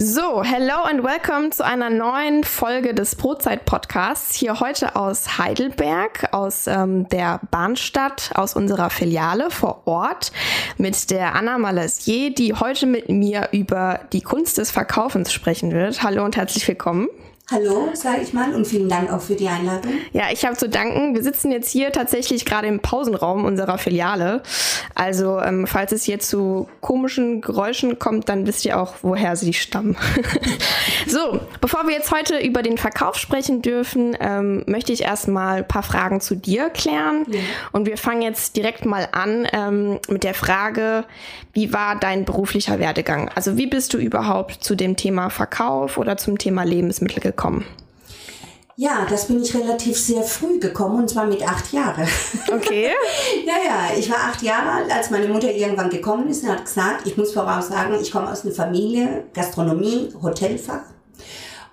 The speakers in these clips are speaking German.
So, hello and welcome zu einer neuen Folge des Brotzeit-Podcasts. Hier heute aus Heidelberg, aus ähm, der Bahnstadt, aus unserer Filiale vor Ort mit der Anna Malassier, die heute mit mir über die Kunst des Verkaufens sprechen wird. Hallo und herzlich willkommen. Hallo, sage ich mal, und vielen Dank auch für die Einladung. Ja, ich habe zu danken. Wir sitzen jetzt hier tatsächlich gerade im Pausenraum unserer Filiale. Also, ähm, falls es hier zu komischen Geräuschen kommt, dann wisst ihr auch, woher sie stammen. so, bevor wir jetzt heute über den Verkauf sprechen dürfen, ähm, möchte ich erstmal ein paar Fragen zu dir klären. Ja. Und wir fangen jetzt direkt mal an ähm, mit der Frage, wie war dein beruflicher Werdegang? Also, wie bist du überhaupt zu dem Thema Verkauf oder zum Thema Lebensmittel gekommen? Ja, das bin ich relativ sehr früh gekommen und zwar mit acht Jahren. Okay. ja, ja, ich war acht Jahre alt, als meine Mutter irgendwann gekommen ist und hat gesagt, ich muss voraussagen, ich komme aus einer Familie, Gastronomie, Hotelfach.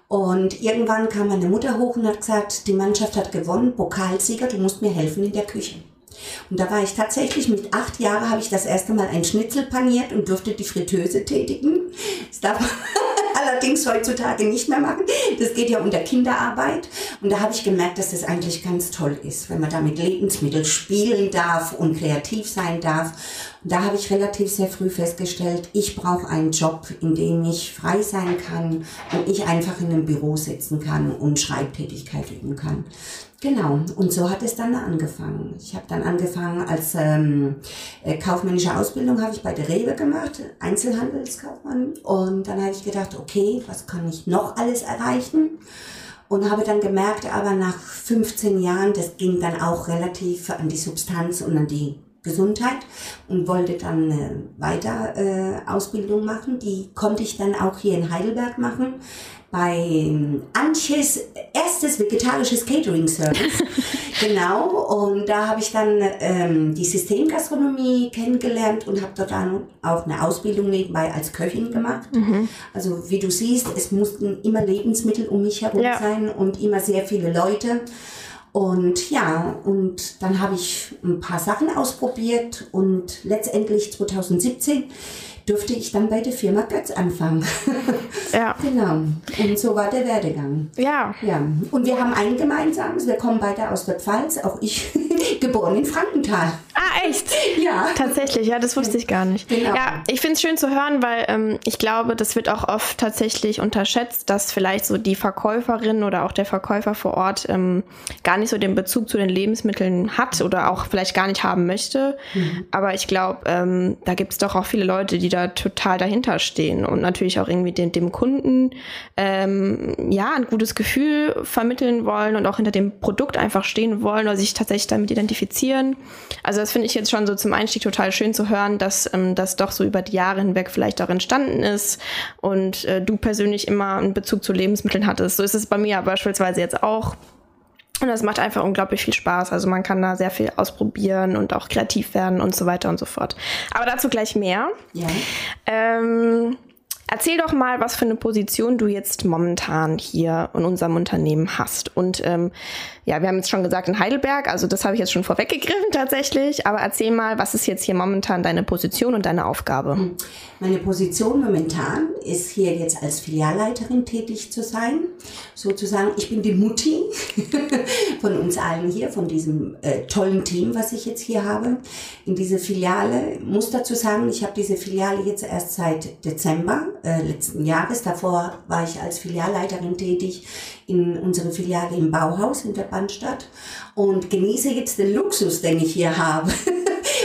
Und irgendwann kam meine Mutter hoch und hat gesagt, die Mannschaft hat gewonnen, Pokalsieger, du musst mir helfen in der Küche. Und da war ich tatsächlich mit acht Jahren, habe ich das erste Mal ein Schnitzel paniert und durfte die Fritteuse tätigen. Das darf allerdings heutzutage nicht mehr machen. Das geht ja unter Kinderarbeit. Und da habe ich gemerkt, dass das eigentlich ganz toll ist, wenn man da mit Lebensmitteln spielen darf und kreativ sein darf. Und da habe ich relativ sehr früh festgestellt, ich brauche einen Job, in dem ich frei sein kann und ich einfach in einem Büro sitzen kann und Schreibtätigkeit üben kann. Genau, und so hat es dann angefangen. Ich habe dann angefangen als ähm, äh, kaufmännische Ausbildung habe ich bei der Rewe gemacht, Einzelhandelskaufmann. Und dann habe ich gedacht, okay, was kann ich noch alles erreichen? Und habe dann gemerkt, aber nach 15 Jahren, das ging dann auch relativ an die Substanz und an die Gesundheit und wollte dann äh, weiter äh, Ausbildung machen. Die konnte ich dann auch hier in Heidelberg machen bei Antjes erstes vegetarisches Catering Service. genau, und da habe ich dann ähm, die Systemgastronomie kennengelernt und habe dort dann auch eine Ausbildung nebenbei als Köchin gemacht. Mhm. Also wie du siehst, es mussten immer Lebensmittel um mich herum ja. sein und immer sehr viele Leute. Und ja, und dann habe ich ein paar Sachen ausprobiert und letztendlich 2017 durfte ich dann bei der Firma Götz anfangen. Ja. genau. Und so war der Werdegang. Ja. Ja. Und wir haben ein gemeinsames, wir kommen beide aus der Pfalz, auch ich geboren in Frankenthal. Ah, echt? Ja. Tatsächlich, ja, das wusste ich gar nicht. Genau. Ja, ich finde es schön zu hören, weil ähm, ich glaube, das wird auch oft tatsächlich unterschätzt, dass vielleicht so die Verkäuferin oder auch der Verkäufer vor Ort ähm, gar nicht so den Bezug zu den Lebensmitteln hat oder auch vielleicht gar nicht haben möchte. Mhm. Aber ich glaube, ähm, da gibt es doch auch viele Leute, die da total dahinter stehen und natürlich auch irgendwie dem, dem Kunden ähm, ja ein gutes Gefühl vermitteln wollen und auch hinter dem Produkt einfach stehen wollen oder sich tatsächlich damit identifizieren. Also das finde ich jetzt schon so zum Einstieg total schön zu hören, dass ähm, das doch so über die Jahre hinweg vielleicht auch entstanden ist und äh, du persönlich immer einen Bezug zu Lebensmitteln hattest. So ist es bei mir beispielsweise jetzt auch. Und das macht einfach unglaublich viel Spaß. Also man kann da sehr viel ausprobieren und auch kreativ werden und so weiter und so fort. Aber dazu gleich mehr. Ja. Ähm, Erzähl doch mal, was für eine Position du jetzt momentan hier in unserem Unternehmen hast. Und ähm, ja, wir haben jetzt schon gesagt in Heidelberg, also das habe ich jetzt schon vorweggegriffen tatsächlich. Aber erzähl mal, was ist jetzt hier momentan deine Position und deine Aufgabe? Hm. Meine Position momentan ist hier jetzt als Filialleiterin tätig zu sein. Sozusagen, ich bin die Mutti von uns allen hier, von diesem äh, tollen Team, was ich jetzt hier habe. In dieser Filiale, muss dazu sagen, ich habe diese Filiale jetzt erst seit Dezember äh, letzten Jahres. Davor war ich als Filialleiterin tätig in unserer Filiale im Bauhaus in der Bandstadt und genieße jetzt den Luxus, den ich hier habe.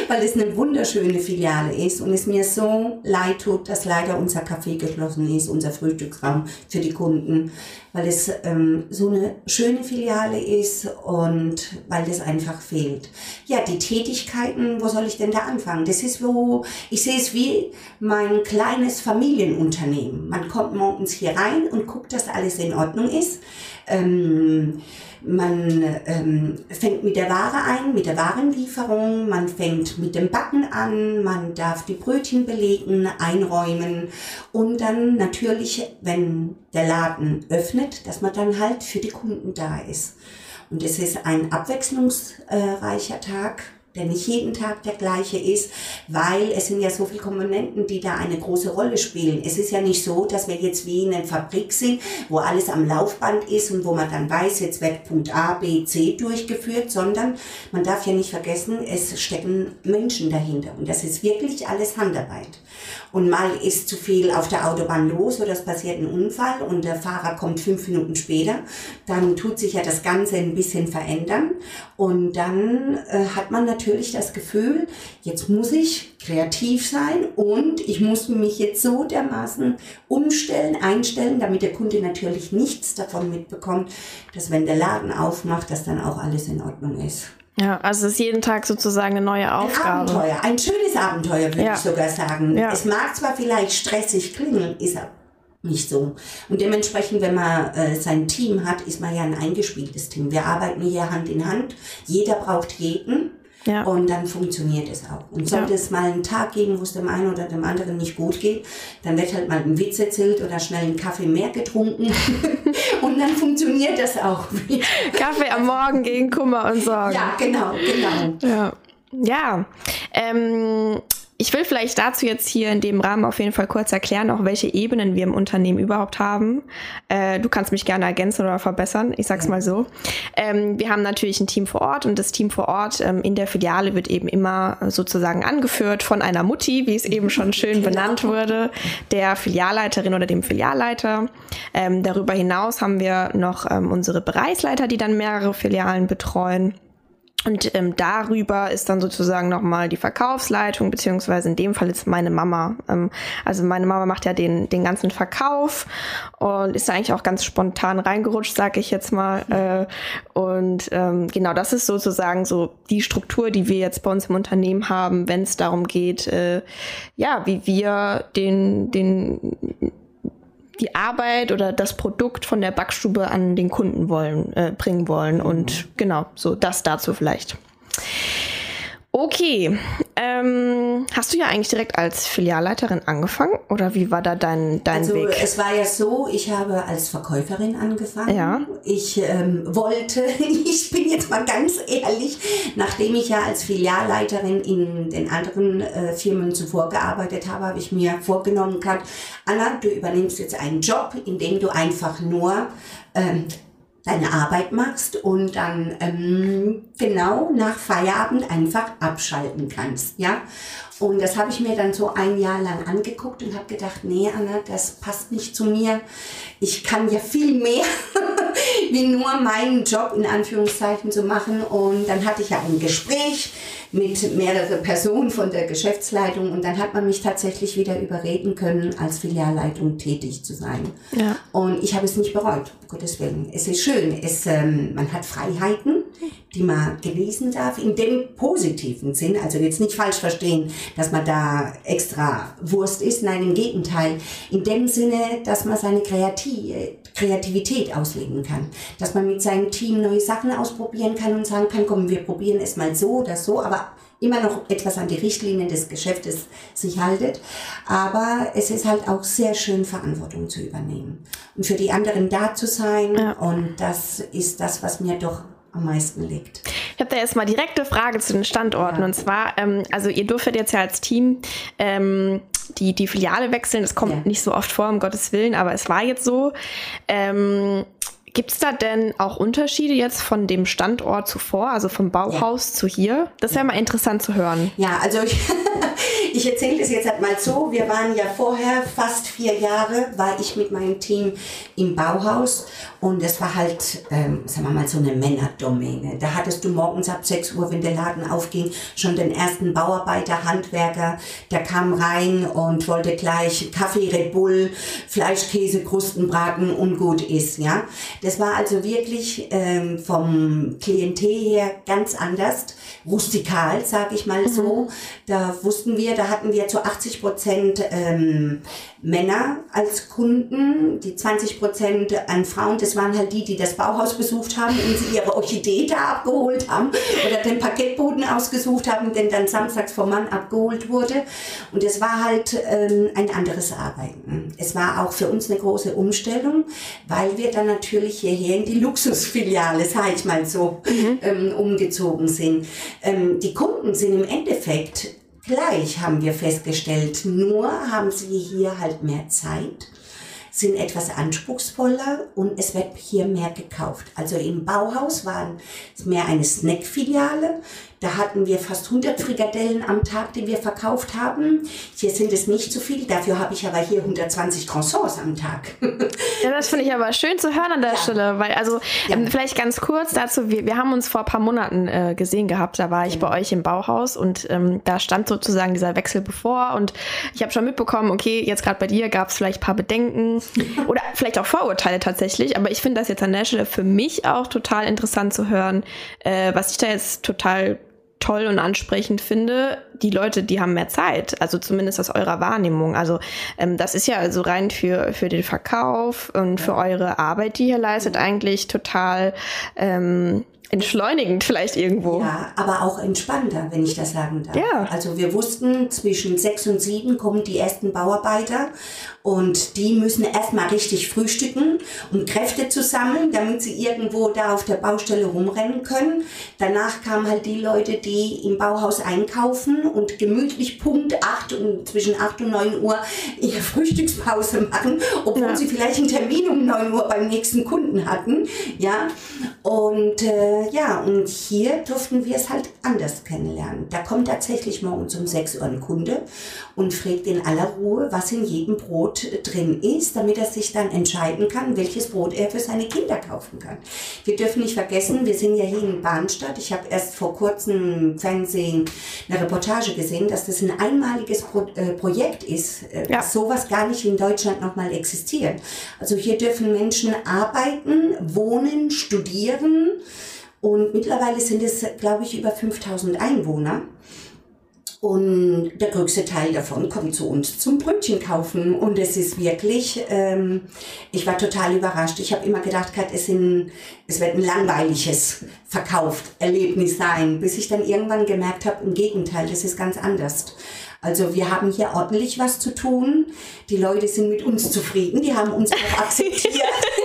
weil es eine wunderschöne Filiale ist und es mir so leid tut, dass leider unser Café geschlossen ist, unser Frühstücksraum für die Kunden, weil es ähm, so eine schöne Filiale ist und weil das einfach fehlt. Ja, die Tätigkeiten, wo soll ich denn da anfangen? Das ist wo, ich sehe es wie mein kleines Familienunternehmen. Man kommt morgens hier rein und guckt, dass alles in Ordnung ist. Ähm, man ähm, fängt mit der Ware ein, mit der Warenlieferung, man fängt mit dem Backen an, man darf die Brötchen belegen, einräumen und dann natürlich, wenn der Laden öffnet, dass man dann halt für die Kunden da ist. Und es ist ein abwechslungsreicher Tag, der nicht jeden Tag der gleiche ist, weil es sind ja so viele Komponenten, die da eine große Rolle spielen. Es ist ja nicht so, dass wir jetzt wie in einer Fabrik sind, wo alles am Laufband ist und wo man dann weiß, jetzt wird Punkt A, B, C durchgeführt, sondern man darf ja nicht vergessen, es stecken Menschen dahinter und das ist wirklich alles Handarbeit und mal ist zu viel auf der Autobahn los oder es passiert ein Unfall und der Fahrer kommt fünf Minuten später, dann tut sich ja das Ganze ein bisschen verändern und dann äh, hat man natürlich das Gefühl, jetzt muss ich kreativ sein und ich muss mich jetzt so dermaßen umstellen, einstellen, damit der Kunde natürlich nichts davon mitbekommt, dass wenn der Laden aufmacht, dass dann auch alles in Ordnung ist. Ja, also es ist jeden Tag sozusagen eine neue Aufgabe. Ein Abenteuer, ein schönes Abenteuer, würde ja. ich sogar sagen. Ja. Es mag zwar vielleicht stressig klingen, ist aber nicht so. Und dementsprechend, wenn man äh, sein Team hat, ist man ja ein eingespieltes Team. Wir arbeiten hier Hand in Hand. Jeder braucht jeden. Ja. Und dann funktioniert es auch. Und sollte ja. es mal einen Tag geben, wo es dem einen oder dem anderen nicht gut geht, dann wird halt mal ein Witz erzählt oder schnell einen Kaffee mehr getrunken. und dann funktioniert das auch. Kaffee am Morgen gegen Kummer und Sorgen. Ja, genau, genau. Ja. Ja, ähm, ich will vielleicht dazu jetzt hier in dem Rahmen auf jeden Fall kurz erklären, auch welche Ebenen wir im Unternehmen überhaupt haben. Äh, du kannst mich gerne ergänzen oder verbessern, ich sag's mal so. Ähm, wir haben natürlich ein Team vor Ort und das Team vor Ort ähm, in der Filiale wird eben immer sozusagen angeführt von einer Mutti, wie es eben schon schön benannt wurde, der Filialleiterin oder dem Filialleiter. Ähm, darüber hinaus haben wir noch ähm, unsere Bereichsleiter, die dann mehrere Filialen betreuen. Und ähm, darüber ist dann sozusagen nochmal die Verkaufsleitung, beziehungsweise in dem Fall ist meine Mama. Ähm, also meine Mama macht ja den, den ganzen Verkauf und ist eigentlich auch ganz spontan reingerutscht, sag ich jetzt mal. Äh, und ähm, genau, das ist sozusagen so die Struktur, die wir jetzt bei uns im Unternehmen haben, wenn es darum geht, äh, ja, wie wir den, den die Arbeit oder das Produkt von der Backstube an den Kunden wollen, äh, bringen wollen. Und genau, so das dazu vielleicht. Okay, ähm, hast du ja eigentlich direkt als Filialleiterin angefangen oder wie war da dein, dein also, Weg? Es war ja so, ich habe als Verkäuferin angefangen. Ja. Ich ähm, wollte, ich bin jetzt mal ganz ehrlich, nachdem ich ja als Filialleiterin in den anderen äh, Firmen zuvor gearbeitet habe, habe ich mir vorgenommen gehabt, Anna, du übernimmst jetzt einen Job, in dem du einfach nur ähm, deine Arbeit machst und dann ähm, genau nach Feierabend einfach abschalten kannst, ja. Und das habe ich mir dann so ein Jahr lang angeguckt und habe gedacht, nee, Anna, das passt nicht zu mir. Ich kann ja viel mehr wie nur meinen Job in Anführungszeichen zu machen. Und dann hatte ich ja ein Gespräch mit mehreren Personen von der Geschäftsleitung und dann hat man mich tatsächlich wieder überreden können, als Filialleitung tätig zu sein. Ja. Und ich habe es nicht bereut, um Gottes Willen. Es ist schön, es, ähm, man hat Freiheiten, die man genießen darf, in dem positiven Sinn. Also jetzt nicht falsch verstehen, dass man da extra Wurst ist. Nein, im Gegenteil. In dem Sinne, dass man seine Kreativität ausleben kann. Dass man mit seinem Team neue Sachen ausprobieren kann und sagen kann, komm, wir probieren es mal so oder so, aber immer noch etwas an die Richtlinien des Geschäftes sich haltet. Aber es ist halt auch sehr schön, Verantwortung zu übernehmen und für die anderen da zu sein. Ja. Und das ist das, was mir doch am meisten liegt. Ich habe da jetzt mal direkte Frage zu den Standorten. Ja. Und zwar, ähm, also ihr dürftet jetzt ja als Team ähm, die, die Filiale wechseln. Das kommt ja. nicht so oft vor, um Gottes Willen, aber es war jetzt so. Ähm, Gibt es da denn auch Unterschiede jetzt von dem Standort zuvor, also vom Bauhaus ja. zu hier? Das wäre ja. mal interessant zu hören. Ja, also ich, ich erzähle das jetzt halt mal so. Wir waren ja vorher, fast vier Jahre, war ich mit meinem Team im Bauhaus und es war halt, ähm, sagen wir mal, so eine Männerdomäne. Da hattest du morgens ab 6 Uhr, wenn der Laden aufging, schon den ersten Bauarbeiter, Handwerker, der kam rein und wollte gleich Kaffee, Red Bull, Fleisch, Käse, Krustenbraten und gut ist, ja. Das war also wirklich ähm, vom Klientel her ganz anders, rustikal, sag ich mal mhm. so. Da wussten wir, da hatten wir zu 80 Prozent ähm, Männer als Kunden, die 20 Prozent an Frauen, das waren halt die, die das Bauhaus besucht haben und sie ihre Orchidee da abgeholt haben oder den Paketboden ausgesucht haben, den dann samstags vom Mann abgeholt wurde. Und es war halt ähm, ein anderes Arbeiten. Es war auch für uns eine große Umstellung, weil wir dann natürlich hierher in die Luxusfiliale, sag ich mal so, mhm. ähm, umgezogen sind. Ähm, die Kunden sind im Endeffekt gleich, haben wir festgestellt. Nur haben sie hier halt mehr Zeit, sind etwas anspruchsvoller und es wird hier mehr gekauft. Also im Bauhaus war es mehr eine Snack-Filiale. Da hatten wir fast 100 Frikadellen am Tag, die wir verkauft haben. Hier sind es nicht so viel, dafür habe ich aber hier 120 Croissants am Tag. ja, das finde ich aber schön zu hören an der ja. Stelle, weil also ja. ähm, vielleicht ganz kurz dazu, wir, wir haben uns vor ein paar Monaten äh, gesehen gehabt, da war ich ja. bei euch im Bauhaus und ähm, da stand sozusagen dieser Wechsel bevor und ich habe schon mitbekommen, okay, jetzt gerade bei dir gab es vielleicht ein paar Bedenken oder vielleicht auch Vorurteile tatsächlich, aber ich finde das jetzt an der Stelle für mich auch total interessant zu hören, äh, was ich da jetzt total toll und ansprechend finde, die Leute, die haben mehr Zeit, also zumindest aus eurer Wahrnehmung. Also ähm, das ist ja also rein für, für den Verkauf und für eure Arbeit, die ihr leistet, eigentlich total ähm, entschleunigend vielleicht irgendwo. Ja, aber auch entspannter, wenn ich das sagen darf. Ja. Also wir wussten, zwischen sechs und sieben kommen die ersten Bauarbeiter und die müssen erstmal richtig frühstücken, um Kräfte zu sammeln, damit sie irgendwo da auf der Baustelle rumrennen können. Danach kamen halt die Leute, die im Bauhaus einkaufen und gemütlich Punkt acht und zwischen acht und neun Uhr ihre Frühstückspause machen, obwohl ja. sie vielleicht einen Termin um neun Uhr beim nächsten Kunden hatten. Ja, und äh, äh, ja, und hier durften wir es halt anders kennenlernen. Da kommt tatsächlich morgens um 6 Uhr ein Kunde und fragt in aller Ruhe, was in jedem Brot drin ist, damit er sich dann entscheiden kann, welches Brot er für seine Kinder kaufen kann. Wir dürfen nicht vergessen, wir sind ja hier in Bahnstadt. Ich habe erst vor kurzem im Fernsehen eine Reportage gesehen, dass das ein einmaliges Pro äh, Projekt ist, äh, ja. dass sowas gar nicht in Deutschland nochmal existiert. Also hier dürfen Menschen arbeiten, wohnen, studieren, und mittlerweile sind es, glaube ich, über 5000 Einwohner. Und der größte Teil davon kommt zu uns zum Brötchen kaufen. Und es ist wirklich, ähm, ich war total überrascht. Ich habe immer gedacht, es, sind, es wird ein langweiliges Verkauft-Erlebnis sein, bis ich dann irgendwann gemerkt habe, im Gegenteil, das ist ganz anders. Also wir haben hier ordentlich was zu tun. Die Leute sind mit uns zufrieden, die haben uns auch akzeptiert.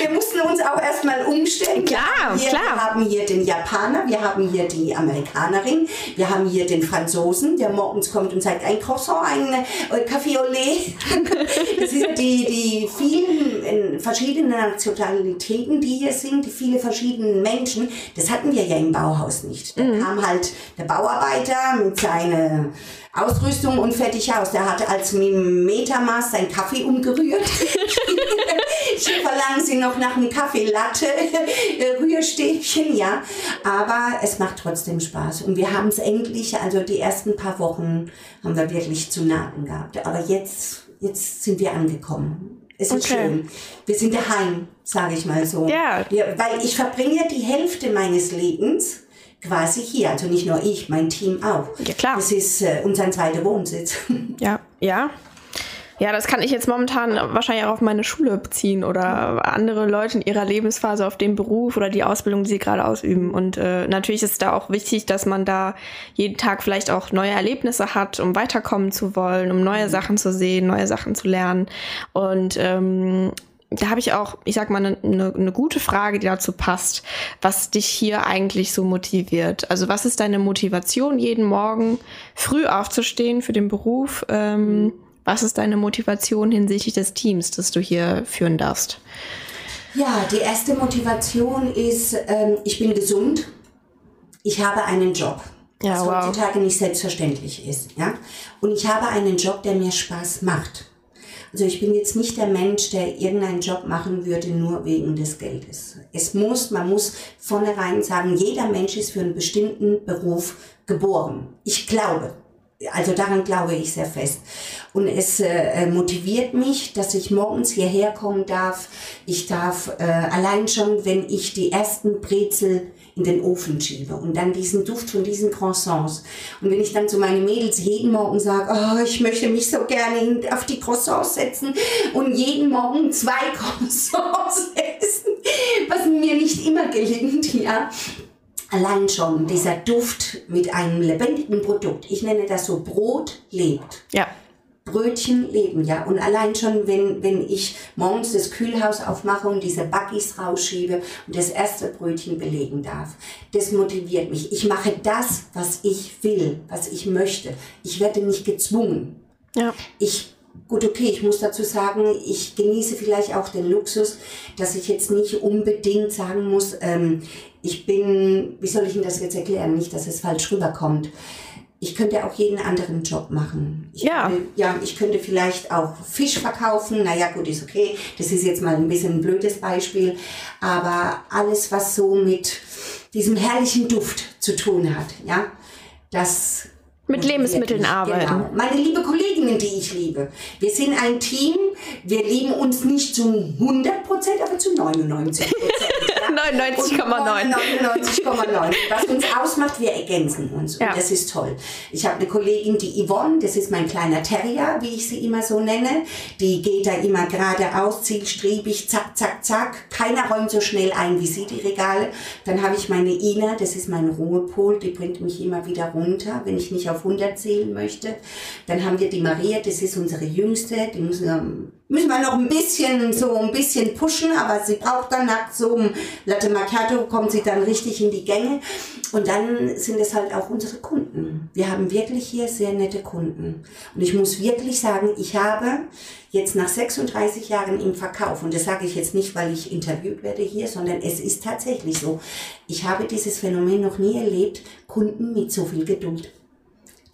wir mussten uns auch erstmal umstellen. Klar, wir, klar. wir haben hier den Japaner, wir haben hier die Amerikanerin, wir haben hier den Franzosen, der morgens kommt und sagt, ein Croissant, ein äh, Café au lait. das sind die, die vielen verschiedenen Nationalitäten, die hier sind, die viele verschiedenen Menschen. Das hatten wir ja im Bauhaus nicht. Da mhm. kam halt der Bauarbeiter mit seiner Ausrüstung und fertig aus. Der hatte als Metermaß seinen Kaffee umgerührt. Verlangen sie noch nach einem Kaffee Latte, Rührstäbchen, ja. Aber es macht trotzdem Spaß. Und wir haben es endlich, also die ersten paar Wochen haben wir wirklich zu nahen gehabt. Aber jetzt, jetzt sind wir angekommen. Es ist okay. schön. Wir sind daheim, sage ich mal so. Ja. Wir, weil ich verbringe die Hälfte meines Lebens quasi hier. Also nicht nur ich, mein Team auch. Ja, klar. Das ist äh, unser zweiter Wohnsitz. Ja, ja. Ja, das kann ich jetzt momentan wahrscheinlich auch auf meine Schule beziehen oder andere Leute in ihrer Lebensphase auf den Beruf oder die Ausbildung, die sie gerade ausüben. Und äh, natürlich ist da auch wichtig, dass man da jeden Tag vielleicht auch neue Erlebnisse hat, um weiterkommen zu wollen, um neue mhm. Sachen zu sehen, neue Sachen zu lernen. Und ähm, da habe ich auch, ich sag mal, eine ne, ne gute Frage, die dazu passt, was dich hier eigentlich so motiviert. Also was ist deine Motivation, jeden Morgen früh aufzustehen für den Beruf? Ähm, was ist deine Motivation hinsichtlich des Teams, das du hier führen darfst? Ja, die erste Motivation ist, ähm, ich bin gesund, ich habe einen Job. Ja, was wow. heutzutage nicht selbstverständlich ist. Ja? Und ich habe einen Job, der mir Spaß macht. Also ich bin jetzt nicht der Mensch, der irgendeinen Job machen würde nur wegen des Geldes. Es muss, man muss vornherein sagen, jeder Mensch ist für einen bestimmten Beruf geboren. Ich glaube, also daran glaube ich sehr fest. Und es äh, motiviert mich, dass ich morgens hierher kommen darf. Ich darf äh, allein schon, wenn ich die ersten Brezel in den Ofen schiebe und dann diesen Duft von diesen Croissants. Und wenn ich dann zu meinen Mädels jeden Morgen sage, oh, ich möchte mich so gerne auf die Croissants setzen und jeden Morgen zwei Croissants essen, was mir nicht immer gelingt, ja, allein schon dieser Duft mit einem lebendigen Produkt, ich nenne das so Brot lebt. Ja. Brötchen leben, ja. Und allein schon, wenn, wenn ich morgens das Kühlhaus aufmache und diese Buggies rausschiebe und das erste Brötchen belegen darf, das motiviert mich. Ich mache das, was ich will, was ich möchte. Ich werde nicht gezwungen. Ja. Ich Gut, okay, ich muss dazu sagen, ich genieße vielleicht auch den Luxus, dass ich jetzt nicht unbedingt sagen muss, ähm, ich bin, wie soll ich Ihnen das jetzt erklären, nicht, dass es falsch rüberkommt. Ich könnte auch jeden anderen Job machen. Ich ja. Könnte, ja, ich könnte vielleicht auch Fisch verkaufen. Naja, gut, ist okay. Das ist jetzt mal ein bisschen ein blödes Beispiel. Aber alles, was so mit diesem herrlichen Duft zu tun hat, ja, das mit Lebensmitteln wirklich, arbeiten. Genau. Meine liebe Kolleginnen, die ich liebe. Wir sind ein Team. Wir lieben uns nicht zu 100 Prozent, aber zu 99 Prozent. 99,9. 99,9. Was uns ausmacht, wir ergänzen uns. Ja. Und das ist toll. Ich habe eine Kollegin, die Yvonne, das ist mein kleiner Terrier, wie ich sie immer so nenne. Die geht da immer geradeaus, zielstrebig, zack, zack, zack. Keiner räumt so schnell ein wie sie die Regale. Dann habe ich meine Ina, das ist mein Ruhepol, die bringt mich immer wieder runter, wenn ich nicht auf 100 zählen möchte. Dann haben wir die Maria, das ist unsere Jüngste, die muss müssen wir noch ein bisschen so ein bisschen pushen, aber sie braucht dann nach so einem Latte Macchiato kommt sie dann richtig in die Gänge und dann sind es halt auch unsere Kunden. Wir haben wirklich hier sehr nette Kunden und ich muss wirklich sagen, ich habe jetzt nach 36 Jahren im Verkauf und das sage ich jetzt nicht, weil ich interviewt werde hier, sondern es ist tatsächlich so. Ich habe dieses Phänomen noch nie erlebt, Kunden mit so viel Geduld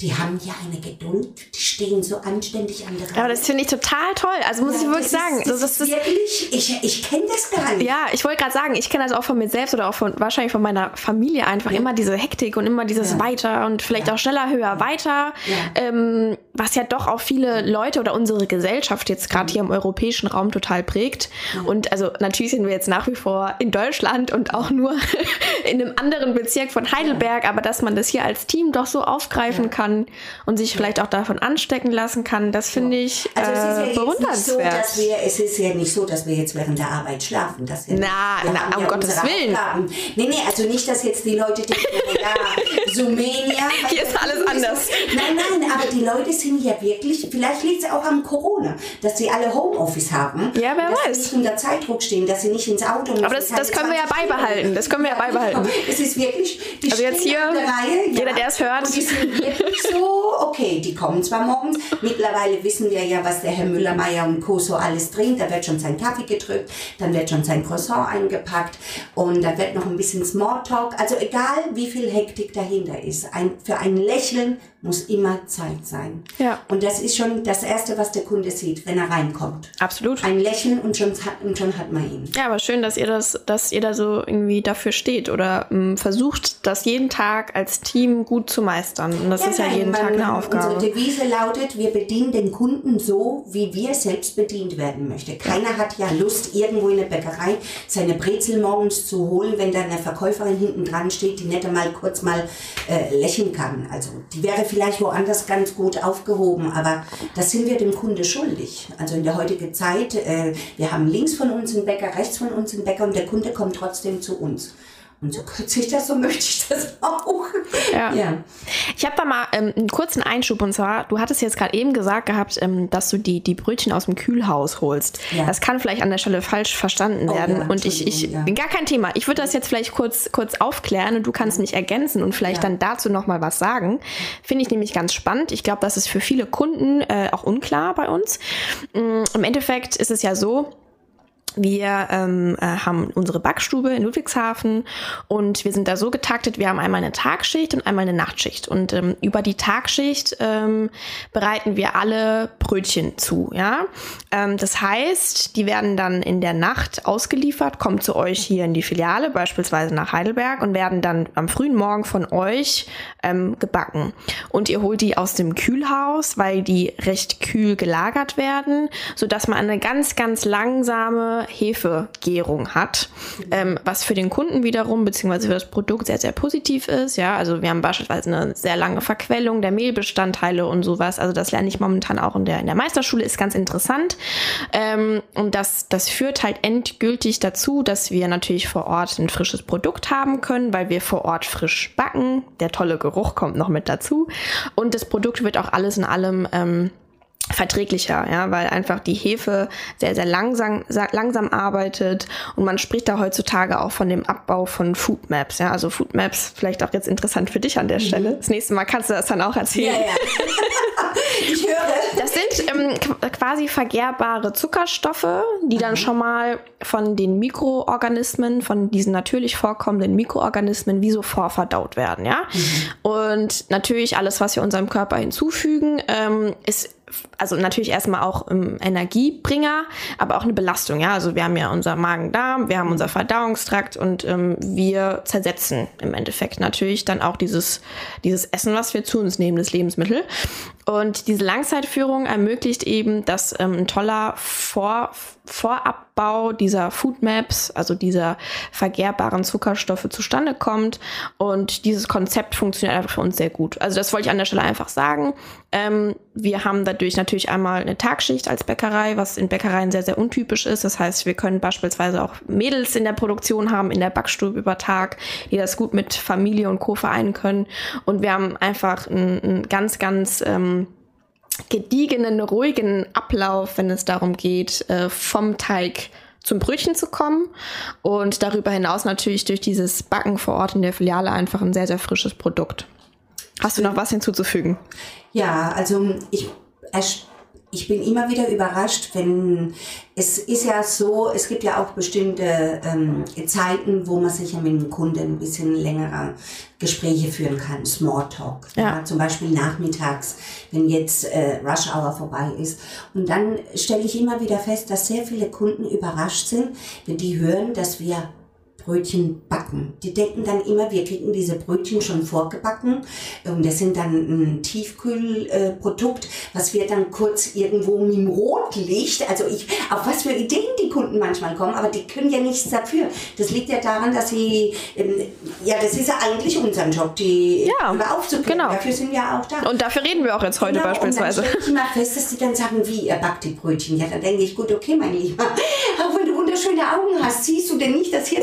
die haben ja eine Geduld, die stehen so anständig an der Reihe. Aber das finde ich total toll. Also muss ja, ich wirklich das sagen. Ist, das, das ist wirklich, ich, ich kenne das gar nicht. Ja, ich wollte gerade sagen, ich kenne das auch von mir selbst oder auch von wahrscheinlich von meiner Familie einfach ja. immer diese Hektik und immer dieses ja. weiter und vielleicht auch schneller, höher, weiter. Ähm, was ja doch auch viele Leute oder unsere Gesellschaft jetzt gerade mhm. hier im europäischen Raum total prägt. Und also natürlich sind wir jetzt nach wie vor in Deutschland und auch nur in einem anderen Bezirk von Heidelberg, aber dass man das hier als Team doch so aufgreifen kann kann und sich vielleicht auch davon anstecken lassen kann, das finde ich also es ist ja äh, bewundernswert. So, wir, es ist ja nicht so, dass wir jetzt während der Arbeit schlafen. Dass wir, na, wir na um ja Gottes Willen. Aufgaben. Nee, nee, also nicht, dass jetzt die Leute denken, ja, Sumenia. Hier ist alles anders. Nein, nein, aber die Leute sind ja wirklich, vielleicht liegt es auch am Corona, dass sie alle Homeoffice haben. Ja, wer dass weiß. Sie nicht unter Zeitdruck stehen, dass sie nicht ins Auto müssen. Aber das, das können wir ja beibehalten. Das können wir ja beibehalten. Es ist wirklich, die also jetzt hier, Reihe, jeder, ja, der es hört. Und die sind wirklich so, okay, die kommen zwar morgens, mittlerweile wissen wir ja, was der Herr Müllermeier und Co. so alles trinkt, da wird schon sein Kaffee gedrückt, dann wird schon sein Croissant eingepackt und da wird noch ein bisschen Smalltalk, also egal wie viel Hektik dahinter ist, ein, für ein Lächeln muss immer Zeit sein. Ja. Und das ist schon das Erste, was der Kunde sieht, wenn er reinkommt. Absolut. Ein Lächeln und schon, und schon hat man ihn. Ja, aber schön, dass ihr das, dass ihr da so irgendwie dafür steht oder mh, ähm, versucht, das jeden Tag als Team gut zu meistern. Und das ja, ist ja jeden Tag eine Aufgabe. Unsere Devise lautet, wir bedienen den Kunden so, wie wir selbst bedient werden möchten. Keiner ja. hat ja Lust, irgendwo in der Bäckerei seine Brezel morgens zu holen, wenn da eine Verkäuferin hinten dran steht, die nicht einmal kurz mal äh, lächeln kann. Also die wäre vielleicht woanders ganz gut aufgehoben, aber das sind wir dem Kunde schuldig. Also in der heutigen Zeit, äh, wir haben links von uns einen Bäcker, rechts von uns einen Bäcker und der Kunde kommt trotzdem zu uns. Und so kürze ich das, so möchte ich das auch. Ja. ja. Ich habe da mal ähm, einen kurzen Einschub und zwar, du hattest jetzt gerade eben gesagt gehabt, ähm, dass du die, die Brötchen aus dem Kühlhaus holst. Ja. Das kann vielleicht an der Stelle falsch verstanden oh, werden. Ja, und ich, ich gar kein Thema. Ich würde das jetzt vielleicht kurz, kurz aufklären und du kannst mich ergänzen und vielleicht dann dazu nochmal was sagen. Finde ich nämlich ganz spannend. Ich glaube, das ist für viele Kunden äh, auch unklar bei uns. Ähm, Im Endeffekt ist es ja so, wir ähm, äh, haben unsere Backstube in Ludwigshafen und wir sind da so getaktet, wir haben einmal eine Tagschicht und einmal eine Nachtschicht. Und ähm, über die Tagschicht ähm, bereiten wir alle Brötchen zu. Ja? Ähm, das heißt, die werden dann in der Nacht ausgeliefert, kommen zu euch hier in die Filiale, beispielsweise nach Heidelberg, und werden dann am frühen Morgen von euch ähm, gebacken. Und ihr holt die aus dem Kühlhaus, weil die recht kühl gelagert werden, sodass man eine ganz, ganz langsame Hefegärung hat, ähm, was für den Kunden wiederum beziehungsweise für das Produkt sehr, sehr positiv ist. Ja, also wir haben beispielsweise eine sehr lange Verquellung der Mehlbestandteile und sowas. Also das lerne ich momentan auch in der, in der Meisterschule, ist ganz interessant. Ähm, und das, das führt halt endgültig dazu, dass wir natürlich vor Ort ein frisches Produkt haben können, weil wir vor Ort frisch backen. Der tolle Geruch kommt noch mit dazu. Und das Produkt wird auch alles in allem ähm, verträglicher, ja, weil einfach die Hefe sehr, sehr langsam, langsam arbeitet und man spricht da heutzutage auch von dem Abbau von Food Maps, ja, also Food Maps vielleicht auch jetzt interessant für dich an der mhm. Stelle. Das nächste Mal kannst du das dann auch erzählen. Ja, ja. ich höre. Das sind ähm, quasi vergärbare Zuckerstoffe, die dann mhm. schon mal von den Mikroorganismen, von diesen natürlich vorkommenden Mikroorganismen wie so vorverdaut werden, ja. Mhm. Und natürlich alles, was wir unserem Körper hinzufügen, ähm, ist also natürlich erstmal auch im Energiebringer, aber auch eine Belastung. Ja, also wir haben ja unser Magen-Darm, wir haben unser Verdauungstrakt und ähm, wir zersetzen im Endeffekt natürlich dann auch dieses, dieses Essen, was wir zu uns nehmen, das Lebensmittel. Und diese Langzeitführung ermöglicht eben, dass ähm, ein toller Vor Vorabbau dieser Food Maps, also dieser vergärbaren Zuckerstoffe zustande kommt. Und dieses Konzept funktioniert einfach für uns sehr gut. Also das wollte ich an der Stelle einfach sagen. Ähm, wir haben dadurch natürlich einmal eine Tagschicht als Bäckerei, was in Bäckereien sehr, sehr untypisch ist. Das heißt, wir können beispielsweise auch Mädels in der Produktion haben, in der Backstube über Tag, die das gut mit Familie und Co. vereinen können. Und wir haben einfach ein, ganz, ganz ähm, gediegenen, ruhigen Ablauf, wenn es darum geht, äh, vom Teig zum Brötchen zu kommen und darüber hinaus natürlich durch dieses Backen vor Ort in der Filiale einfach ein sehr, sehr frisches Produkt. Hast du noch was hinzuzufügen? Ja, also ich ich bin immer wieder überrascht, wenn es ist ja so, es gibt ja auch bestimmte ähm, Zeiten, wo man sich ja mit dem Kunden ein bisschen längere Gespräche führen kann, Smalltalk. Ja. ja. zum Beispiel nachmittags, wenn jetzt äh, Rush Hour vorbei ist. Und dann stelle ich immer wieder fest, dass sehr viele Kunden überrascht sind, wenn die hören, dass wir Brötchen backen. Die denken dann immer, wir kriegen diese Brötchen schon vorgebacken. Und das sind dann ein Tiefkühlprodukt, was wir dann kurz irgendwo mit dem Rotlicht, also ich, auf was für Ideen die Kunden manchmal kommen, aber die können ja nichts dafür. Das liegt ja daran, dass sie, ähm, ja, das ist ja eigentlich unser Job, die ja, aufzuklären. Genau. Dafür sind wir auch da. Und dafür reden wir auch jetzt heute genau, beispielsweise. Und dann ich immer fest, dass die dann sagen, wie, ihr backt die Brötchen. Ja, dann denke ich, gut, okay, mein Lieber, auch wenn du wunderschöne Augen hast, siehst du denn nicht, dass hier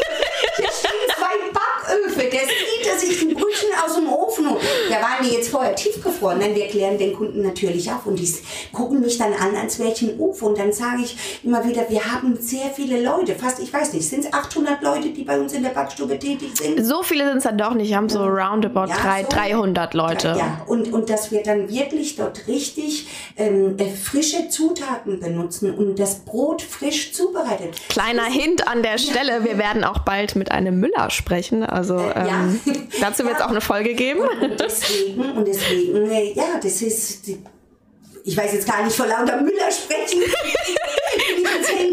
Da waren die jetzt vorher tiefgefroren. Nein, wir klären den Kunden natürlich auf und die gucken mich dann an, als wäre ich ein Ofen. Und dann sage ich immer wieder, wir haben sehr viele Leute. Fast, ich weiß nicht, sind es 800 Leute, die bei uns in der Backstube tätig sind? So viele sind es dann doch nicht. Wir haben so roundabout ja, drei, so 300 Leute. Ja, und, und dass wir dann wirklich dort richtig ähm, äh, frische Zutaten benutzen und das Brot frisch zubereitet. Kleiner Hint an der Stelle, wir werden auch bald mit einem Müller sprechen. Also äh, ähm, ja. dazu wird es auch eine Folge geben. Und, deswegen, und deswegen, äh, ja, das ist, ich weiß jetzt gar nicht vor lauter Müller sprechen.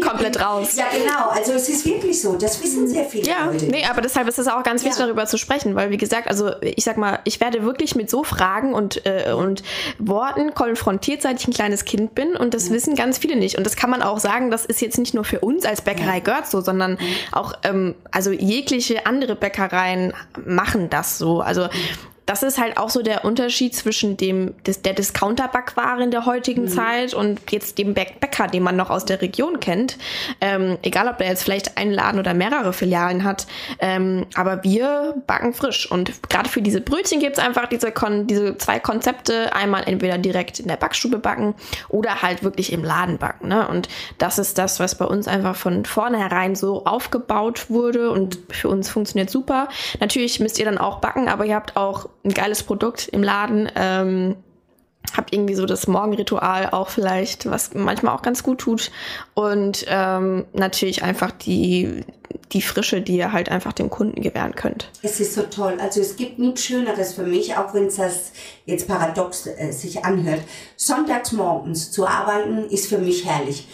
Komplett raus. Ja, genau. Also es ist wirklich so. Das wissen sehr viele ja, Leute. Nee, aber deshalb ist es auch ganz wichtig, ja. darüber zu sprechen, weil wie gesagt, also ich sag mal, ich werde wirklich mit so Fragen und, äh, und Worten konfrontiert, seit ich ein kleines Kind bin und das ja. wissen ganz viele nicht. Und das kann man auch sagen, das ist jetzt nicht nur für uns als Bäckerei ja. so, sondern auch, ähm, also jegliche andere Bäckereien machen das so. Also das ist halt auch so der Unterschied zwischen dem des, der Discounter-Backware in der heutigen mhm. Zeit und jetzt dem Bäcker, den man noch aus der Region kennt. Ähm, egal, ob der jetzt vielleicht einen Laden oder mehrere Filialen hat. Ähm, aber wir backen frisch. Und gerade für diese Brötchen gibt es einfach diese, Kon diese zwei Konzepte. Einmal entweder direkt in der Backstube backen oder halt wirklich im Laden backen. Ne? Und das ist das, was bei uns einfach von vornherein so aufgebaut wurde und für uns funktioniert super. Natürlich müsst ihr dann auch backen, aber ihr habt auch ein geiles Produkt im Laden. Ähm, habt irgendwie so das Morgenritual auch vielleicht, was manchmal auch ganz gut tut. Und ähm, natürlich einfach die, die Frische, die ihr halt einfach dem Kunden gewähren könnt. Es ist so toll. Also es gibt nichts Schöneres für mich, auch wenn es das jetzt paradox äh, sich anhört. Sonntags morgens zu arbeiten ist für mich herrlich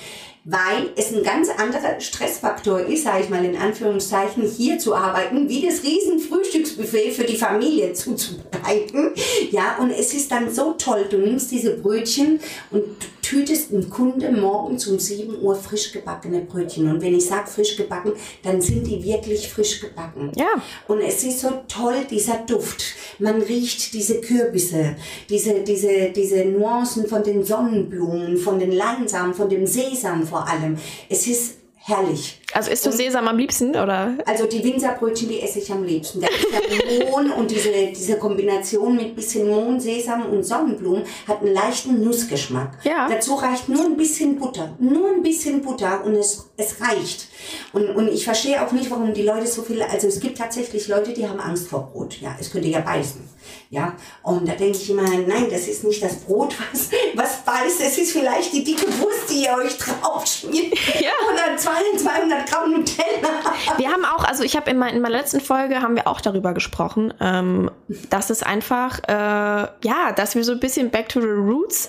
weil es ein ganz anderer Stressfaktor ist, sage ich mal in Anführungszeichen, hier zu arbeiten, wie das riesen Frühstücksbuffet für die Familie zuzubereiten. Ja, und es ist dann so toll, du nimmst diese Brötchen und tütest ein Kunde morgens um 7 Uhr frisch gebackene Brötchen. Und wenn ich sage frisch gebacken, dann sind die wirklich frisch gebacken. Ja. Und es ist so toll, dieser Duft. Man riecht diese Kürbisse, diese, diese, diese Nuancen von den Sonnenblumen, von den Leinsamen, von dem Sesam vor allem. Es ist herrlich. Also isst du und, Sesam am liebsten, oder? Also die Winzerbrötchen, die esse ich am liebsten. Da ist ja Mohn und diese, diese Kombination mit bisschen Mohn, Sesam und Sonnenblumen hat einen leichten Nussgeschmack. Ja. Dazu reicht nur ein bisschen Butter. Nur ein bisschen Butter und es, es reicht. Und, und ich verstehe auch nicht, warum die Leute so viel, also es gibt tatsächlich Leute, die haben Angst vor Brot. Ja, es könnte ja beißen. Ja, und da denke ich immer, nein, das ist nicht das Brot, was, was beißt, es ist vielleicht die dicke Wurst, die ihr euch drauf schmiert. Ja. Oder 200 Gramm Nutella. Wir haben auch, also ich habe in, in, meiner letzten Folge haben wir auch darüber gesprochen, ähm, dass es einfach, äh, ja, dass wir so ein bisschen back to the roots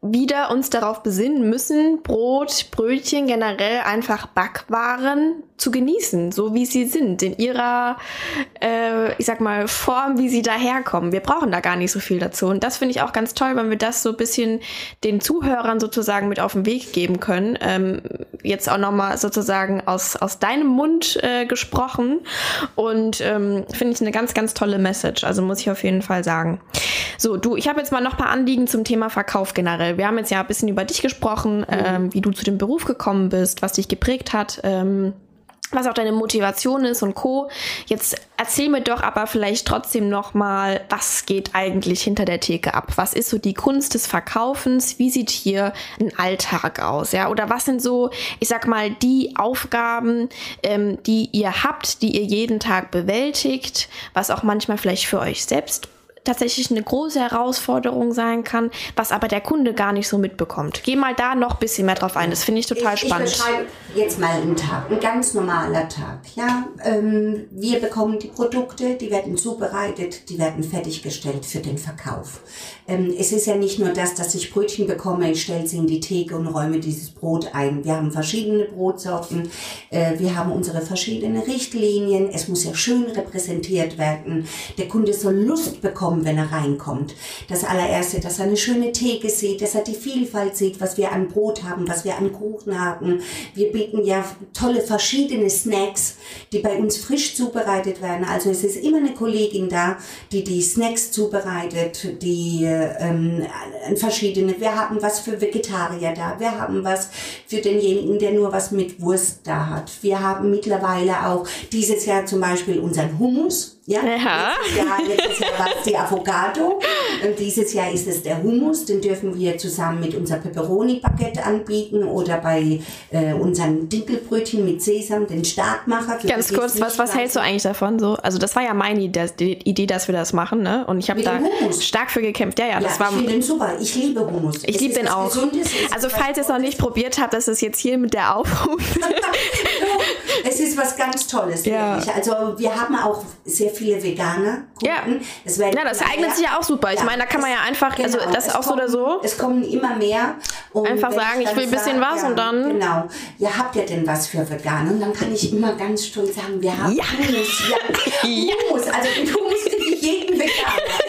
wieder uns darauf besinnen müssen, Brot, Brötchen, generell einfach Backwaren zu genießen, so wie sie sind, in ihrer, äh, ich sag mal, Form, wie sie daherkommen. Wir brauchen da gar nicht so viel dazu. Und das finde ich auch ganz toll, wenn wir das so ein bisschen den Zuhörern sozusagen mit auf den Weg geben können. Ähm, jetzt auch nochmal sozusagen aus, aus deinem Mund äh, gesprochen. Und ähm, finde ich eine ganz, ganz tolle Message. Also muss ich auf jeden Fall sagen. So, du, ich habe jetzt mal noch ein paar Anliegen zum Thema Verkauf generell. Wir haben jetzt ja ein bisschen über dich gesprochen, mhm. ähm, wie du zu dem Beruf gekommen bist, was dich geprägt hat. Ähm, was auch deine Motivation ist und Co. Jetzt erzähl mir doch aber vielleicht trotzdem nochmal, was geht eigentlich hinter der Theke ab? Was ist so die Kunst des Verkaufens? Wie sieht hier ein Alltag aus? Ja, oder was sind so, ich sag mal, die Aufgaben, ähm, die ihr habt, die ihr jeden Tag bewältigt, was auch manchmal vielleicht für euch selbst tatsächlich eine große Herausforderung sein kann, was aber der Kunde gar nicht so mitbekommt. Geh mal da noch ein bisschen mehr drauf ein. Das finde ich total ich, spannend. Ich beschreibe jetzt mal einen Tag, ein ganz normaler Tag. Ja, ähm, wir bekommen die Produkte, die werden zubereitet, die werden fertiggestellt für den Verkauf. Ähm, es ist ja nicht nur das, dass ich Brötchen bekomme, ich stelle sie in die Theke und räume dieses Brot ein. Wir haben verschiedene Brotsorten, äh, wir haben unsere verschiedenen Richtlinien. Es muss ja schön repräsentiert werden. Der Kunde soll Lust bekommen bekommen, wenn er reinkommt. Das allererste, dass er eine schöne Theke sieht, dass er die Vielfalt sieht, was wir an Brot haben, was wir an Kuchen haben. Wir bieten ja tolle verschiedene Snacks, die bei uns frisch zubereitet werden. Also es ist immer eine Kollegin da, die die Snacks zubereitet, die ähm, verschiedene. Wir haben was für Vegetarier da, wir haben was für denjenigen, der nur was mit Wurst da hat. Wir haben mittlerweile auch dieses Jahr zum Beispiel unseren Hummus ja, ja. Letztes, Jahr, Jahr war es die Avocado und dieses Jahr ist es der Hummus. Den dürfen wir zusammen mit unser Pepperoni-Baguette anbieten oder bei äh, unseren Dinkelbrötchen mit Sesam, den Startmacher. Ganz kurz, was, was hältst du eigentlich davon? So? Also das war ja meine Idee, dass wir das machen. Ne? Und ich habe da Hummus. stark für gekämpft. Ja, ja, das ja, war, ich finde den super. Ich liebe Hummus. Ich liebe den auch. Also falls ihr es noch nicht probiert habt, das ist jetzt hier mit der Aufruf. es ist was ganz Tolles. Ja. Wirklich. Also wir haben auch sehr viele Veganer. Kunden. Ja, das, ja, das eignet sich ja auch super. Ich ja, meine, da kann man ja einfach, also genau, also das auch kommen, so oder so. Es kommen immer mehr. einfach sagen, ich will ein bisschen was ja, und dann. Genau. Ja, habt ihr denn was für Veganer? Und dann kann ich immer ganz stolz sagen, wir haben ja. Hummus. Ja, Hummus. Also mit Hummus kriege ich jeden Veganer.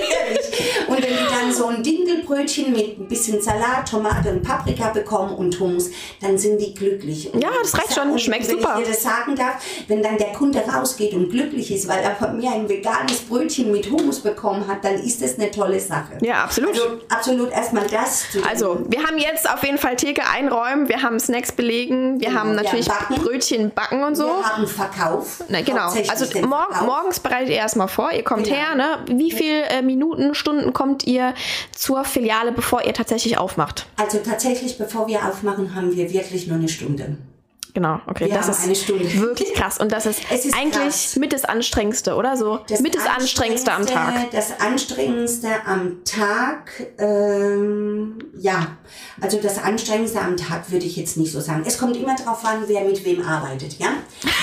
Wenn die dann so ein Dinkelbrötchen mit ein bisschen Salat, Tomate und Paprika bekommen und Hummus, dann sind die glücklich. Und ja, das reicht schon. Schmeckt super. Wenn ich dir das sagen darf, wenn dann der Kunde rausgeht und glücklich ist, weil er von mir ein veganes Brötchen mit Hummus bekommen hat, dann ist das eine tolle Sache. Ja, absolut. Also absolut erstmal das. also, wir haben jetzt auf jeden Fall Theke einräumen, wir haben Snacks belegen, wir genau, haben natürlich ja, backen. Brötchen backen und so. Wir haben Verkauf. Na, genau. Also mor Verkauf. morgens bereitet ihr erstmal vor, ihr kommt genau. her, ne? Wie viele äh, Minuten, Stunden kommt ihr zur Filiale, bevor ihr tatsächlich aufmacht? Also tatsächlich, bevor wir aufmachen, haben wir wirklich nur eine Stunde. Genau, okay. Wir das ist wirklich krass. Und das ist, ist eigentlich krass. mit das Anstrengendste, oder so? Das mit das Anstrengendste am Tag. Das Anstrengendste am Tag, ähm, ja. Also das Anstrengendste am Tag würde ich jetzt nicht so sagen. Es kommt immer darauf an, wer mit wem arbeitet, ja?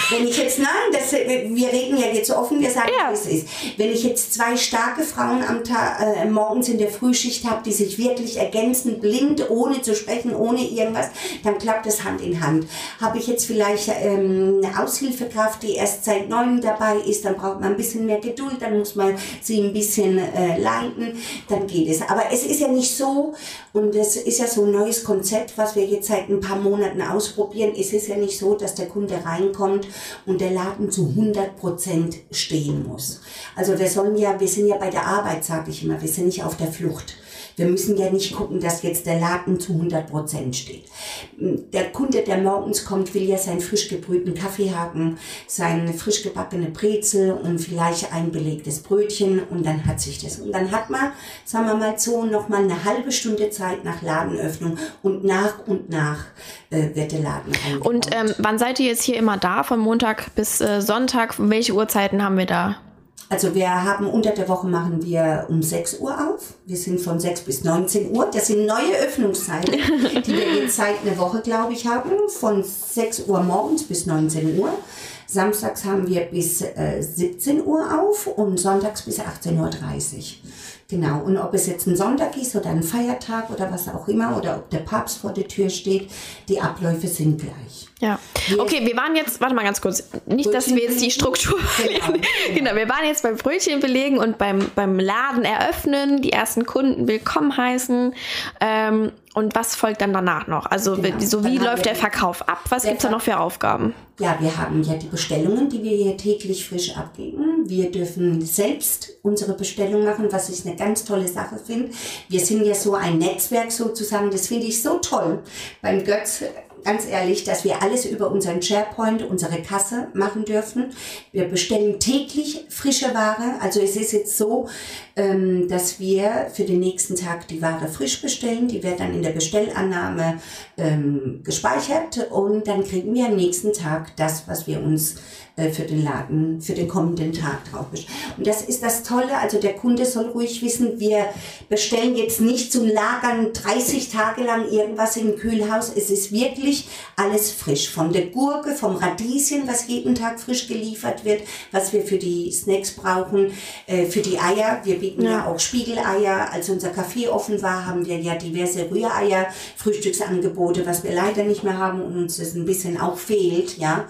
Wenn ich jetzt, nein, das, wir reden ja jetzt offen, wir sagen, ja. wie es ist. Wenn ich jetzt zwei starke Frauen am Tag, äh, morgens in der Frühschicht habe, die sich wirklich ergänzen, blind, ohne zu sprechen, ohne irgendwas, dann klappt das Hand in Hand. Habe ich ich jetzt vielleicht ähm, eine Aushilfekraft, die erst seit neuem dabei ist, dann braucht man ein bisschen mehr Geduld, dann muss man sie ein bisschen äh, leiten, dann geht es. Aber es ist ja nicht so, und es ist ja so ein neues Konzept, was wir jetzt seit ein paar Monaten ausprobieren. Es ist ja nicht so, dass der Kunde reinkommt und der Laden zu 100 Prozent stehen muss. Also wir sollen ja, wir sind ja bei der Arbeit, sage ich immer, wir sind nicht auf der Flucht. Wir müssen ja nicht gucken, dass jetzt der Laden zu 100 Prozent steht. Der Kunde, der morgens kommt, will ja seinen frisch gebrühten Kaffee haben, seine frisch gebackene Brezel und vielleicht ein belegtes Brötchen und dann hat sich das. Und dann hat man, sagen wir mal so, noch mal eine halbe Stunde Zeit nach Ladenöffnung und nach und nach äh, wird der Laden eingebaut. Und ähm, wann seid ihr jetzt hier immer da? Von Montag bis äh, Sonntag? Welche Uhrzeiten haben wir da? Also wir haben unter der Woche machen wir um 6 Uhr auf. Wir sind von 6 bis 19 Uhr. Das sind neue Öffnungszeiten, die wir jetzt seit einer Woche, glaube ich, haben. Von 6 Uhr morgens bis 19 Uhr. Samstags haben wir bis äh, 17 Uhr auf und sonntags bis 18.30 Uhr. Genau, und ob es jetzt ein Sonntag ist oder ein Feiertag oder was auch immer, oder ob der Papst vor der Tür steht, die Abläufe sind gleich. Ja. Okay, wir waren jetzt, warte mal ganz kurz, nicht, dass wir jetzt die Struktur genau, genau. genau, wir waren jetzt beim Brötchen belegen und beim, beim Laden eröffnen, die ersten Kunden willkommen heißen. Ähm, und was folgt dann danach noch? Also genau. so wie läuft der Verkauf ab? Was gibt es da noch für Aufgaben? Ja, wir haben ja die Bestellungen, die wir hier täglich frisch abgeben. Wir dürfen selbst unsere Bestellung machen, was ich eine ganz tolle Sache finde. Wir sind ja so ein Netzwerk sozusagen, das finde ich so toll. Beim Götz ganz ehrlich, dass wir alles über unseren SharePoint, unsere Kasse machen dürfen. Wir bestellen täglich frische Ware. Also es ist jetzt so, ähm, dass wir für den nächsten Tag die Ware frisch bestellen. Die wird dann in der Bestellannahme ähm, gespeichert und dann kriegen wir am nächsten Tag das, was wir uns äh, für den Laden, für den kommenden Tag drauf bestellen. Und das ist das Tolle. Also der Kunde soll ruhig wissen, wir bestellen jetzt nicht zum Lagern 30 Tage lang irgendwas im Kühlhaus. Es ist wirklich alles frisch. Von der Gurke, vom Radieschen, was jeden Tag frisch geliefert wird, was wir für die Snacks brauchen, äh, für die Eier. Wir bieten ja. ja auch Spiegeleier. Als unser Kaffee offen war, haben wir ja diverse Rühreier, Frühstücksangebote, was wir leider nicht mehr haben und uns das ein bisschen auch fehlt, ja.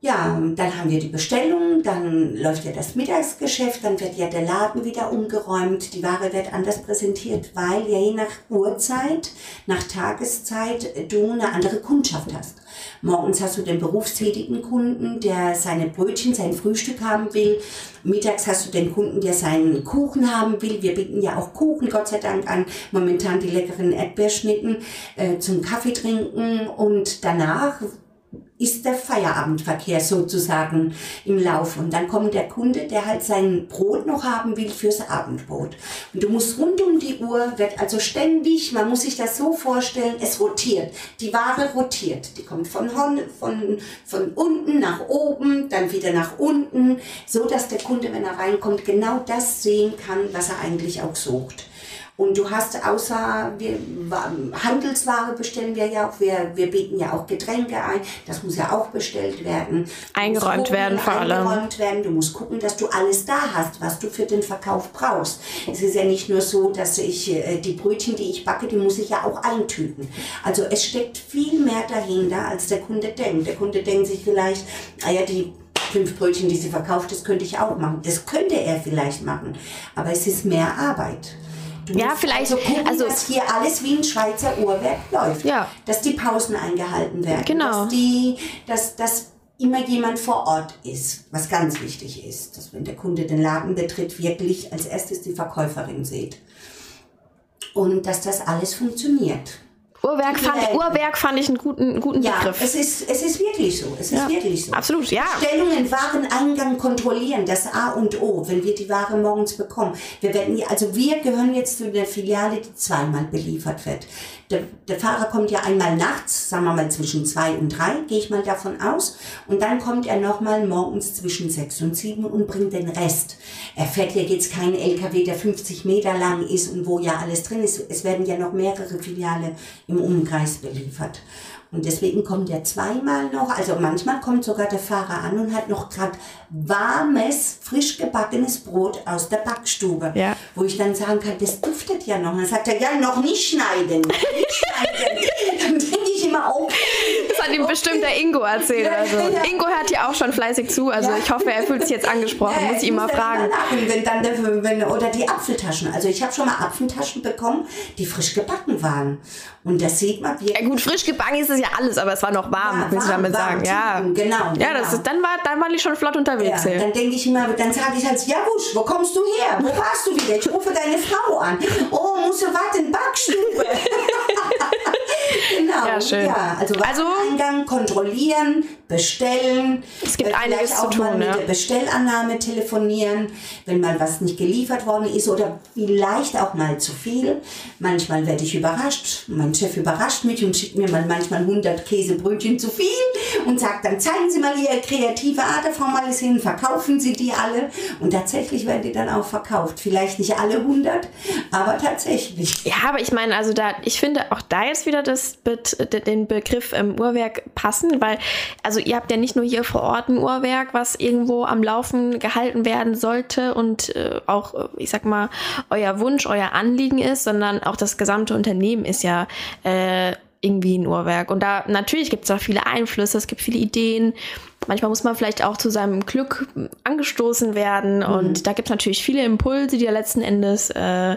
Ja, dann haben wir die Bestellung, dann läuft ja das Mittagsgeschäft, dann wird ja der Laden wieder umgeräumt, die Ware wird anders präsentiert, weil ja je nach Uhrzeit, nach Tageszeit du eine andere Kundschaft hast. Morgens hast du den berufstätigen Kunden, der seine Brötchen, sein Frühstück haben will. Mittags hast du den Kunden, der seinen Kuchen haben will. Wir bieten ja auch Kuchen, Gott sei Dank, an. Momentan die leckeren Erdbeerschnitten äh, zum Kaffee trinken. Und danach ist der Feierabendverkehr sozusagen im Lauf. Und dann kommt der Kunde, der halt sein Brot noch haben will fürs Abendbrot. Und du musst rund um die Uhr, wird also ständig, man muss sich das so vorstellen, es rotiert. Die Ware rotiert. Die kommt von, von, von unten nach oben, dann wieder nach unten, so dass der Kunde, wenn er reinkommt, genau das sehen kann, was er eigentlich auch sucht. Und du hast außer wir, Handelsware bestellen wir ja auch, wir, wir bieten ja auch Getränke ein, das muss ja auch bestellt werden. Eingeräumt gucken, werden vor allem. Eingeräumt werden. Du musst gucken, dass du alles da hast, was du für den Verkauf brauchst. Es ist ja nicht nur so, dass ich äh, die Brötchen, die ich backe, die muss ich ja auch eintüten. Also es steckt viel mehr dahinter, als der Kunde denkt. Der Kunde denkt sich vielleicht, naja, ah die fünf Brötchen, die sie verkauft, das könnte ich auch machen. Das könnte er vielleicht machen, aber es ist mehr Arbeit. Du ja, vielleicht. Also, gucken, also dass hier alles wie ein Schweizer Uhrwerk läuft. Ja. Dass die Pausen eingehalten werden. Genau. Dass, die, dass, dass immer jemand vor Ort ist, was ganz wichtig ist. Dass wenn der Kunde den Laden betritt, wirklich als erstes die Verkäuferin sieht. Und dass das alles funktioniert. Uhrwerk fand, Uhrwerk fand ich einen guten, guten ja, Begriff. Es ist, es ist wirklich so. Es ist ja, wirklich so. Absolut, ja. Stellungen, Wareneingang kontrollieren, das A und O, wenn wir die Ware morgens bekommen. Wir werden, also wir gehören jetzt zu der Filiale, die zweimal beliefert wird. Der, der Fahrer kommt ja einmal nachts, sagen wir mal zwischen zwei und drei, gehe ich mal davon aus. Und dann kommt er nochmal morgens zwischen sechs und sieben und bringt den Rest. Er fährt ja jetzt kein LKW, der 50 Meter lang ist und wo ja alles drin ist. Es werden ja noch mehrere Filiale im Umkreis beliefert. Und deswegen kommt er zweimal noch, also manchmal kommt sogar der Fahrer an und hat noch gerade warmes, frisch gebackenes Brot aus der Backstube. Ja. Wo ich dann sagen kann, das duftet ja noch. Und dann sagt er, ja, noch nicht schneiden, nicht schneiden. dann denke ich immer, immer okay. Das hat ihm okay. bestimmt der Ingo erzählt. Also. Ja. Ingo hört ja auch schon fleißig zu, also ja. ich hoffe, er fühlt sich jetzt angesprochen. Ja, muss ich ihn mal fragen. Wenn dann wenn, oder die Apfeltaschen. Also ich habe schon mal Apfeltaschen bekommen, die frisch gebacken waren. Und das sieht man wirklich. Ja gut, frisch gebacken ist es ja alles, aber es war noch warm, ja, willst du damit sagen. Ja, genau. Ja, genau. Das ist, dann, war, dann waren die schon flott unterwegs. Ja, dann denke ich immer, dann sage ich halt, ja wusch, wo kommst du her? Wo warst du wieder? Ich rufe deine Frau an. Oh, musst du warten, Backstube. genau. Ja, schön. Ja, also, also Eingang kontrollieren, bestellen. Es gibt äh, einiges auch zu tun, mal mit ja. der Bestellannahme telefonieren, wenn mal was nicht geliefert worden ist oder vielleicht auch mal zu viel. Manchmal werde ich überrascht. Mein Chef überrascht mich und schickt mir mal manchmal 100 Käsebrötchen zu viel und sagt dann, zeigen Sie mal Ihre kreative Art, Frau Malisin, verkaufen Sie die alle. Und tatsächlich werden die dann auch verkauft. Vielleicht nicht alle 100, aber tatsächlich. Ja, aber ich meine, also da, ich finde auch da jetzt wieder das, den Begriff ähm, Uhrwerk passen, weil, also also ihr habt ja nicht nur hier vor Ort ein Uhrwerk, was irgendwo am Laufen gehalten werden sollte und äh, auch, äh, ich sag mal, euer Wunsch, euer Anliegen ist, sondern auch das gesamte Unternehmen ist ja äh, irgendwie ein Uhrwerk. Und da natürlich gibt es da viele Einflüsse, es gibt viele Ideen. Manchmal muss man vielleicht auch zu seinem Glück angestoßen werden. Mhm. Und da gibt es natürlich viele Impulse, die ja letzten Endes äh,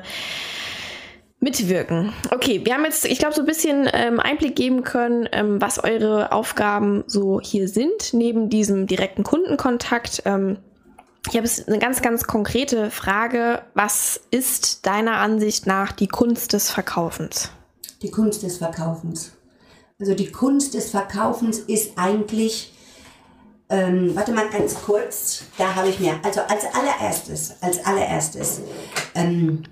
mitwirken. Okay, wir haben jetzt, ich glaube, so ein bisschen ähm, Einblick geben können, ähm, was eure Aufgaben so hier sind, neben diesem direkten Kundenkontakt. Ähm, ich habe eine ganz, ganz konkrete Frage. Was ist deiner Ansicht nach die Kunst des Verkaufens? Die Kunst des Verkaufens. Also die Kunst des Verkaufens ist eigentlich, ähm, warte mal ganz kurz, da habe ich mir, also als allererstes, als allererstes, ähm,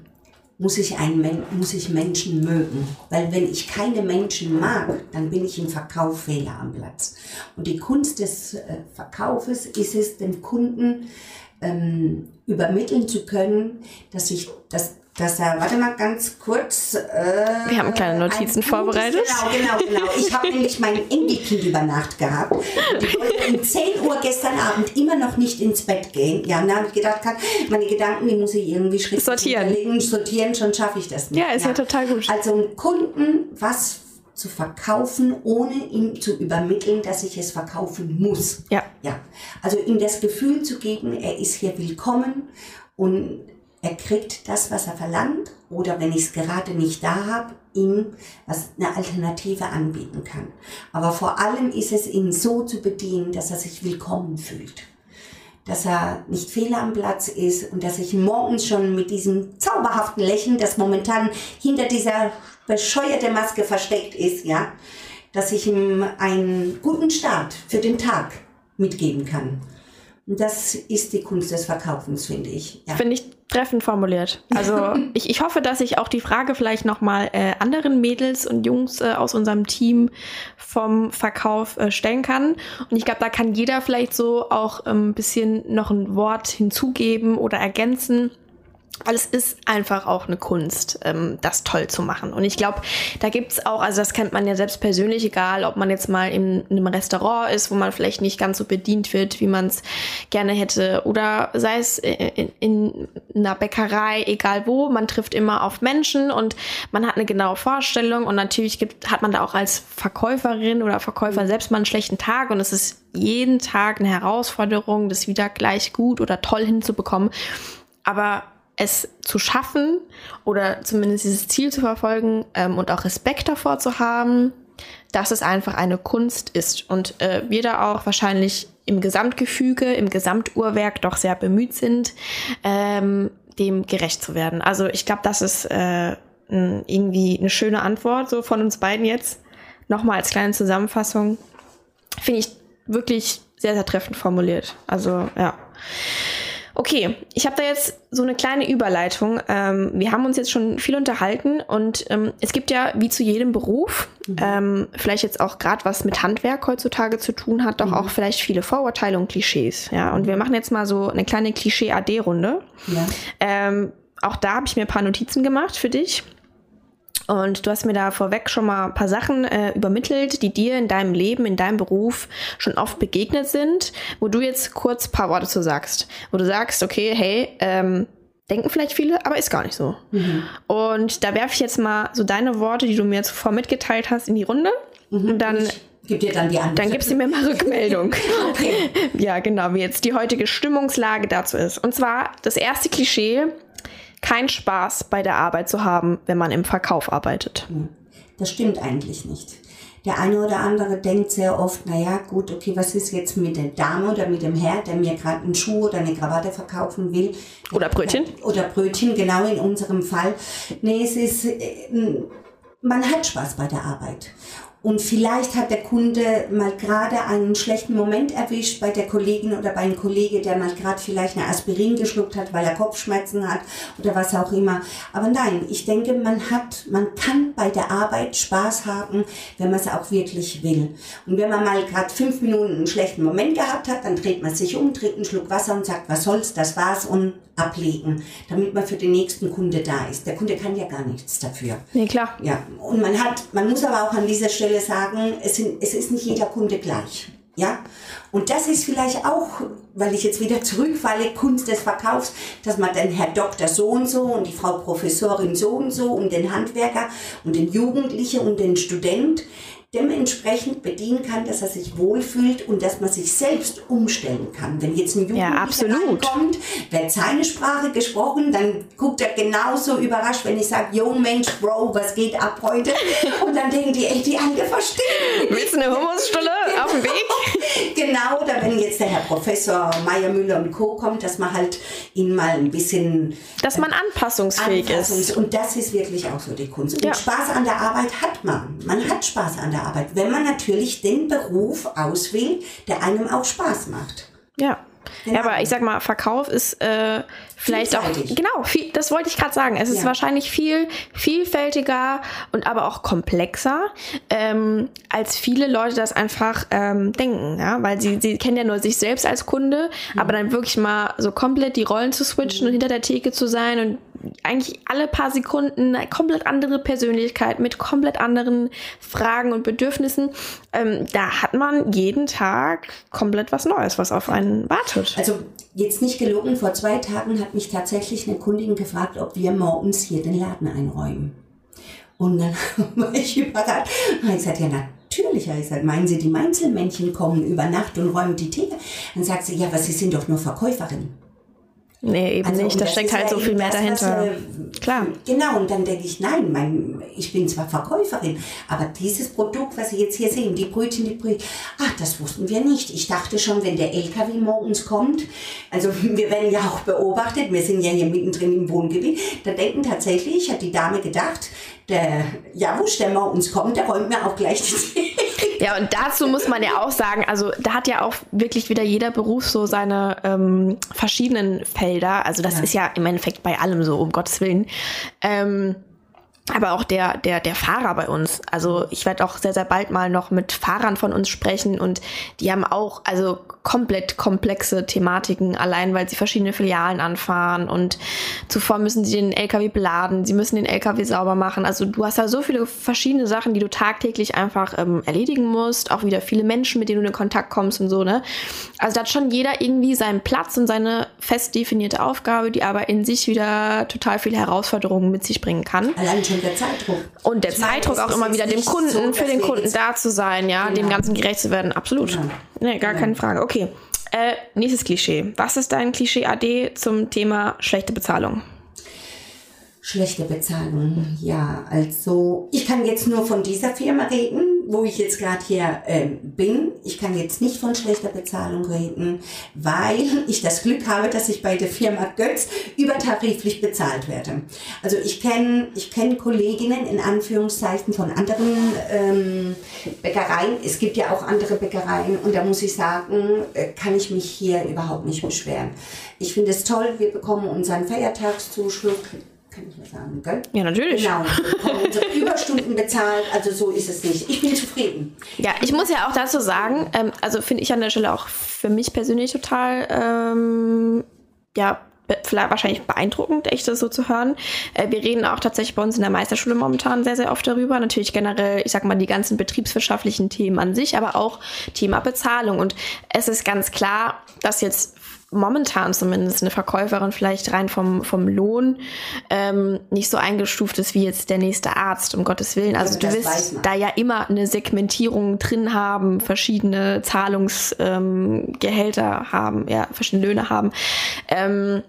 muss ich, einen, muss ich Menschen mögen. Weil wenn ich keine Menschen mag, dann bin ich im Verkauf Fehler am Platz. Und die Kunst des äh, Verkaufes ist es, dem Kunden ähm, übermitteln zu können, dass ich das dass er, warte mal ganz kurz. Äh, Wir haben kleine Notizen vorbereitet. Genau, genau, genau. Ich habe nämlich mein Enkelkind über Nacht gehabt. Die wollte um 10 Uhr gestern Abend immer noch nicht ins Bett gehen. Ja, und da habe ich gedacht, meine Gedanken, die muss ich irgendwie schriftlich sortieren. Sortieren, schon schaffe ich das nicht. Ja, ist ja, ja total gut. Also einen Kunden was zu verkaufen, ohne ihm zu übermitteln, dass ich es verkaufen muss. Ja. Ja. Also ihm das Gefühl zu geben, er ist hier willkommen und er kriegt das, was er verlangt, oder wenn ich es gerade nicht da habe, ihm was eine Alternative anbieten kann. Aber vor allem ist es ihn so zu bedienen, dass er sich willkommen fühlt. Dass er nicht fehl am Platz ist und dass ich morgens schon mit diesem zauberhaften Lächeln, das momentan hinter dieser bescheuerten Maske versteckt ist, ja, dass ich ihm einen guten Start für den Tag mitgeben kann. Das ist die Kunst des Verkaufens, finde ich. Ja. Finde ich treffend formuliert. Also ich, ich hoffe, dass ich auch die Frage vielleicht nochmal äh, anderen Mädels und Jungs äh, aus unserem Team vom Verkauf äh, stellen kann. Und ich glaube, da kann jeder vielleicht so auch ein ähm, bisschen noch ein Wort hinzugeben oder ergänzen. Weil es ist einfach auch eine Kunst, ähm, das toll zu machen. Und ich glaube, da gibt's auch, also das kennt man ja selbst persönlich, egal ob man jetzt mal in, in einem Restaurant ist, wo man vielleicht nicht ganz so bedient wird, wie man es gerne hätte, oder sei es in, in, einer Bäckerei, egal wo, man trifft immer auf Menschen und man hat eine genaue Vorstellung und natürlich gibt, hat man da auch als Verkäuferin oder Verkäufer selbst mal einen schlechten Tag und es ist jeden Tag eine Herausforderung, das wieder gleich gut oder toll hinzubekommen. Aber es zu schaffen oder zumindest dieses Ziel zu verfolgen ähm, und auch Respekt davor zu haben, dass es einfach eine Kunst ist. Und äh, wir da auch wahrscheinlich im Gesamtgefüge, im Gesamtuhrwerk doch sehr bemüht sind, ähm, dem gerecht zu werden. Also ich glaube, das ist äh, irgendwie eine schöne Antwort so von uns beiden jetzt. Nochmal als kleine Zusammenfassung. Finde ich wirklich sehr, sehr treffend formuliert. Also ja. Okay, ich habe da jetzt so eine kleine Überleitung. Ähm, wir haben uns jetzt schon viel unterhalten und ähm, es gibt ja wie zu jedem Beruf, mhm. ähm, vielleicht jetzt auch gerade was mit Handwerk heutzutage zu tun hat, doch mhm. auch vielleicht viele Vorurteile und Klischees. Ja, und wir machen jetzt mal so eine kleine Klischee-AD-Runde. Ja. Ähm, auch da habe ich mir ein paar Notizen gemacht für dich. Und du hast mir da vorweg schon mal ein paar Sachen äh, übermittelt, die dir in deinem Leben, in deinem Beruf schon oft begegnet sind, wo du jetzt kurz ein paar Worte zu sagst. Wo du sagst, okay, hey, ähm, denken vielleicht viele, aber ist gar nicht so. Mhm. Und da werfe ich jetzt mal so deine Worte, die du mir zuvor mitgeteilt hast, in die Runde. Mhm. Und dann. Ich Gib dir dann die Antwort. Dann gibst du mir mal Rückmeldung. okay. Ja, genau, wie jetzt die heutige Stimmungslage dazu ist. Und zwar das erste Klischee, kein Spaß bei der Arbeit zu haben, wenn man im Verkauf arbeitet. Das stimmt eigentlich nicht. Der eine oder andere denkt sehr oft, naja, gut, okay, was ist jetzt mit der Dame oder mit dem Herr, der mir gerade einen Schuh oder eine Krawatte verkaufen will? Oder Brötchen? Oder Brötchen, genau in unserem Fall. Nee, es ist, äh, man hat Spaß bei der Arbeit. Und vielleicht hat der Kunde mal gerade einen schlechten Moment erwischt bei der Kollegin oder bei einem Kollege, der mal gerade vielleicht eine Aspirin geschluckt hat, weil er Kopfschmerzen hat oder was auch immer. Aber nein, ich denke, man hat, man kann bei der Arbeit Spaß haben, wenn man es auch wirklich will. Und wenn man mal gerade fünf Minuten einen schlechten Moment gehabt hat, dann dreht man sich um, trinkt einen Schluck Wasser und sagt, was soll's, das war's und ablegen, damit man für den nächsten Kunde da ist. Der Kunde kann ja gar nichts dafür. Nee, klar. Ja, und man hat, man muss aber auch an dieser Stelle sagen, es, sind, es ist nicht jeder Kunde gleich. Ja, und das ist vielleicht auch, weil ich jetzt wieder zurückfalle, Kunst des Verkaufs, dass man den Herr Doktor so und so und die Frau Professorin so und so und den Handwerker und den Jugendlichen und den Student, dementsprechend bedienen kann, dass er sich wohlfühlt und dass man sich selbst umstellen kann. Wenn jetzt ein Jugendlicher ja, reinkommt, wird seine Sprache gesprochen, dann guckt er genauso überrascht, wenn ich sage, yo Mensch, Bro, was geht ab heute? Und dann denken die, ey, die andere verstehen. Willst du eine Humusstulle genau. auf dem Weg? genau, oder wenn jetzt der Herr Professor Meier, Müller und Co. kommt, dass man halt ihn mal ein bisschen... Dass man anpassungsfähig anpassungs ist. Und das ist wirklich auch so die Kunst. Und ja. Spaß an der Arbeit hat man. Man hat Spaß an der der Arbeit, wenn man natürlich den Beruf auswählt, der einem auch Spaß macht. Ja. Genau. Ja, aber ich sag mal, Verkauf ist äh, vielleicht auch genau. Viel, das wollte ich gerade sagen. Es ist ja. wahrscheinlich viel vielfältiger und aber auch komplexer, ähm, als viele Leute das einfach ähm, denken, ja, weil sie sie kennen ja nur sich selbst als Kunde, mhm. aber dann wirklich mal so komplett die Rollen zu switchen mhm. und hinter der Theke zu sein und eigentlich alle paar Sekunden eine komplett andere Persönlichkeit mit komplett anderen Fragen und Bedürfnissen. Ähm, da hat man jeden Tag komplett was Neues, was auf einen wartet. Also jetzt nicht gelogen, vor zwei Tagen hat mich tatsächlich eine Kundin gefragt, ob wir morgens hier den Laden einräumen. Und dann war ich überrascht. Und ich gesagt, ja, natürlich. Ich gesagt, meinen Sie, die Mainzelmännchen kommen über Nacht und räumen die Theke? Dann sagt sie, ja, aber Sie sind doch nur Verkäuferin. Nee, eben also, nicht. Da steckt halt so viel mehr das, dahinter. Was, Klar. Genau, und dann denke ich, nein, mein, ich bin zwar Verkäuferin, aber dieses Produkt, was Sie jetzt hier sehen, die Brötchen, die Brötchen, ach, das wussten wir nicht. Ich dachte schon, wenn der LKW morgens kommt, also wir werden ja auch beobachtet, wir sind ja hier mittendrin im Wohngebiet, da denken tatsächlich, hat die Dame gedacht, der Javusch, der morgens kommt, der räumt mir auch gleich die Ja, und dazu muss man ja auch sagen, also da hat ja auch wirklich wieder jeder Beruf so seine ähm, verschiedenen Felder. Also das ja. ist ja im Endeffekt bei allem so, um Gottes Willen. Ähm, aber auch der, der, der Fahrer bei uns. Also ich werde auch sehr, sehr bald mal noch mit Fahrern von uns sprechen und die haben auch also komplett komplexe Thematiken, allein weil sie verschiedene Filialen anfahren und zuvor müssen sie den LKW beladen, sie müssen den LKW sauber machen. Also du hast da so viele verschiedene Sachen, die du tagtäglich einfach ähm, erledigen musst, auch wieder viele Menschen, mit denen du in Kontakt kommst und so, ne? Also da hat schon jeder irgendwie seinen Platz und seine fest definierte Aufgabe, die aber in sich wieder total viele Herausforderungen mit sich bringen kann. Allein schon der Zeitdruck. Und der ich Zeitdruck meine, auch immer wieder dem Kunden, so, für den Kunden da zu sein, ja, genau. dem Ganzen gerecht zu werden, absolut. Genau. Nee, gar genau. keine Frage. Okay. Äh, nächstes Klischee. Was ist dein Klischee AD zum Thema schlechte Bezahlung? Schlechte Bezahlung, ja. Also ich kann jetzt nur von dieser Firma reden, wo ich jetzt gerade hier äh, bin. Ich kann jetzt nicht von schlechter Bezahlung reden, weil ich das Glück habe, dass ich bei der Firma Götz übertariflich bezahlt werde. Also ich kenne ich kenn Kolleginnen in Anführungszeichen von anderen ähm, Bäckereien. Es gibt ja auch andere Bäckereien und da muss ich sagen, äh, kann ich mich hier überhaupt nicht beschweren. Ich finde es toll, wir bekommen unseren Feiertagszuschlag kann ich mal sagen, gell? Ja, natürlich. Genau. Unsere Überstunden bezahlt, also so ist es nicht. Ich bin zufrieden. Ja, ich muss ja auch dazu sagen, ähm, also finde ich an der Stelle auch für mich persönlich total, ähm, ja, vielleicht wahrscheinlich beeindruckend, echt das so zu hören. Äh, wir reden auch tatsächlich bei uns in der Meisterschule momentan sehr, sehr oft darüber. Natürlich generell, ich sag mal, die ganzen betriebswirtschaftlichen Themen an sich, aber auch Thema Bezahlung. Und es ist ganz klar, dass jetzt momentan zumindest eine Verkäuferin vielleicht rein vom, vom Lohn ähm, nicht so eingestuft ist wie jetzt der nächste Arzt, um Gottes Willen. Also ja, du wirst da ja immer eine Segmentierung drin haben, verschiedene Zahlungsgehälter ähm, haben, ja, verschiedene Löhne haben. Ähm,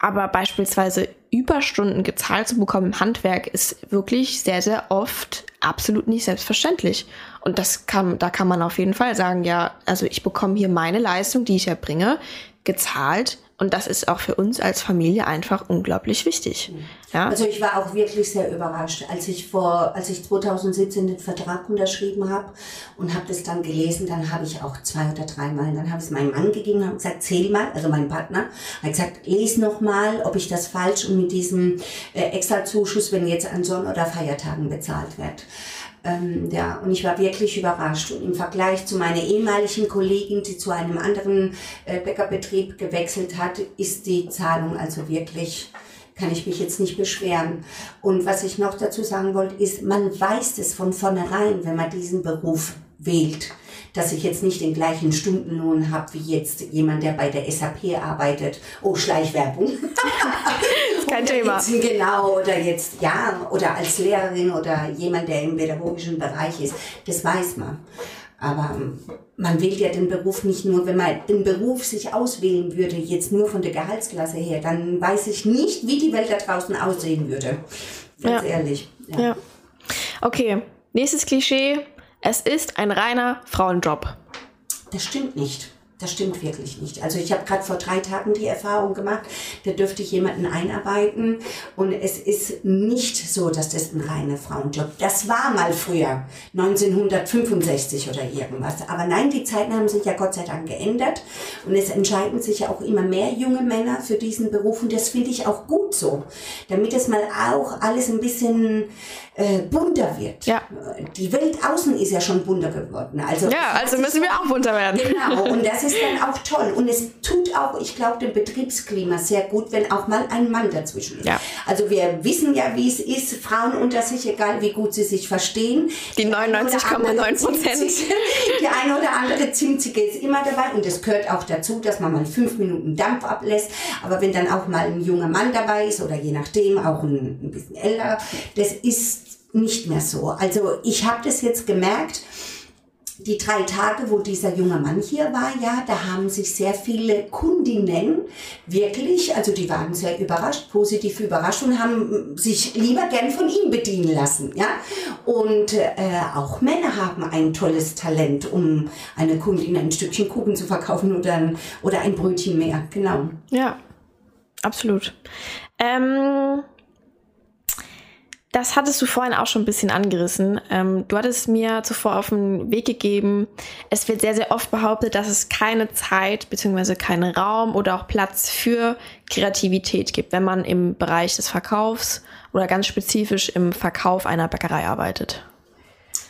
aber beispielsweise Überstunden gezahlt zu bekommen im Handwerk ist wirklich sehr, sehr oft absolut nicht selbstverständlich. Und das kann, da kann man auf jeden Fall sagen, ja, also ich bekomme hier meine Leistung, die ich erbringe, gezahlt. Und das ist auch für uns als Familie einfach unglaublich wichtig. Ja? Also ich war auch wirklich sehr überrascht, als ich vor, als ich 2017 den Vertrag unterschrieben habe und habe das dann gelesen, dann habe ich auch zwei oder dreimal, dann habe ich es meinem Mann gegeben, habe gesagt, zähl mal, also mein Partner, habe gesagt, lese noch mal, ob ich das falsch und mit diesem äh, Extrazuschuss, wenn jetzt an Sonn- oder Feiertagen bezahlt wird. Ähm, ja, und ich war wirklich überrascht. Und im Vergleich zu meiner ehemaligen Kollegin, die zu einem anderen äh, Bäckerbetrieb gewechselt hat, ist die Zahlung also wirklich, kann ich mich jetzt nicht beschweren. Und was ich noch dazu sagen wollte, ist, man weiß es von vornherein, wenn man diesen Beruf wählt dass ich jetzt nicht den gleichen Stundenlohn habe wie jetzt jemand, der bei der SAP arbeitet. Oh, Schleichwerbung. Kein Thema. Genau, oder jetzt, ja, oder als Lehrerin oder jemand, der im pädagogischen Bereich ist. Das weiß man. Aber man wählt ja den Beruf nicht nur, wenn man den Beruf sich auswählen würde, jetzt nur von der Gehaltsklasse her, dann weiß ich nicht, wie die Welt da draußen aussehen würde. Ganz ja. ehrlich. Ja. ja. Okay, nächstes Klischee. Es ist ein reiner Frauenjob. Das stimmt nicht. Das stimmt wirklich nicht. Also ich habe gerade vor drei Tagen die Erfahrung gemacht, da dürfte ich jemanden einarbeiten und es ist nicht so, dass das ein reiner Frauenjob. Das war mal früher, 1965 oder irgendwas. Aber nein, die Zeiten haben sich ja Gott sei Dank geändert und es entscheiden sich ja auch immer mehr junge Männer für diesen Beruf und das finde ich auch gut so, damit es mal auch alles ein bisschen äh, bunter wird. Ja. Die Welt außen ist ja schon bunter geworden. Also ja, also müssen wir auch bunter werden. Genau, und das ist dann auch toll. Und es tut auch, ich glaube, dem Betriebsklima sehr gut, wenn auch mal ein Mann dazwischen ist. Ja. Also wir wissen ja, wie es ist, Frauen unter sich, egal wie gut sie sich verstehen. Die 99,9 Prozent. Die eine oder andere Zimzige ist immer dabei und es gehört auch dazu, dass man mal fünf Minuten Dampf ablässt. Aber wenn dann auch mal ein junger Mann dabei ist oder je nachdem auch ein, ein bisschen älter, das ist nicht mehr so. Also ich habe das jetzt gemerkt, die drei Tage, wo dieser junge Mann hier war, ja, da haben sich sehr viele Kundinnen wirklich, also die waren sehr überrascht, positiv überrascht und haben sich lieber gern von ihm bedienen lassen, ja. Und äh, auch Männer haben ein tolles Talent, um eine Kundin ein Stückchen Kuchen zu verkaufen oder ein, oder ein Brötchen mehr, genau. Ja, absolut. Ähm das hattest du vorhin auch schon ein bisschen angerissen. Ähm, du hattest mir zuvor auf den Weg gegeben, es wird sehr, sehr oft behauptet, dass es keine Zeit bzw. keinen Raum oder auch Platz für Kreativität gibt, wenn man im Bereich des Verkaufs oder ganz spezifisch im Verkauf einer Bäckerei arbeitet.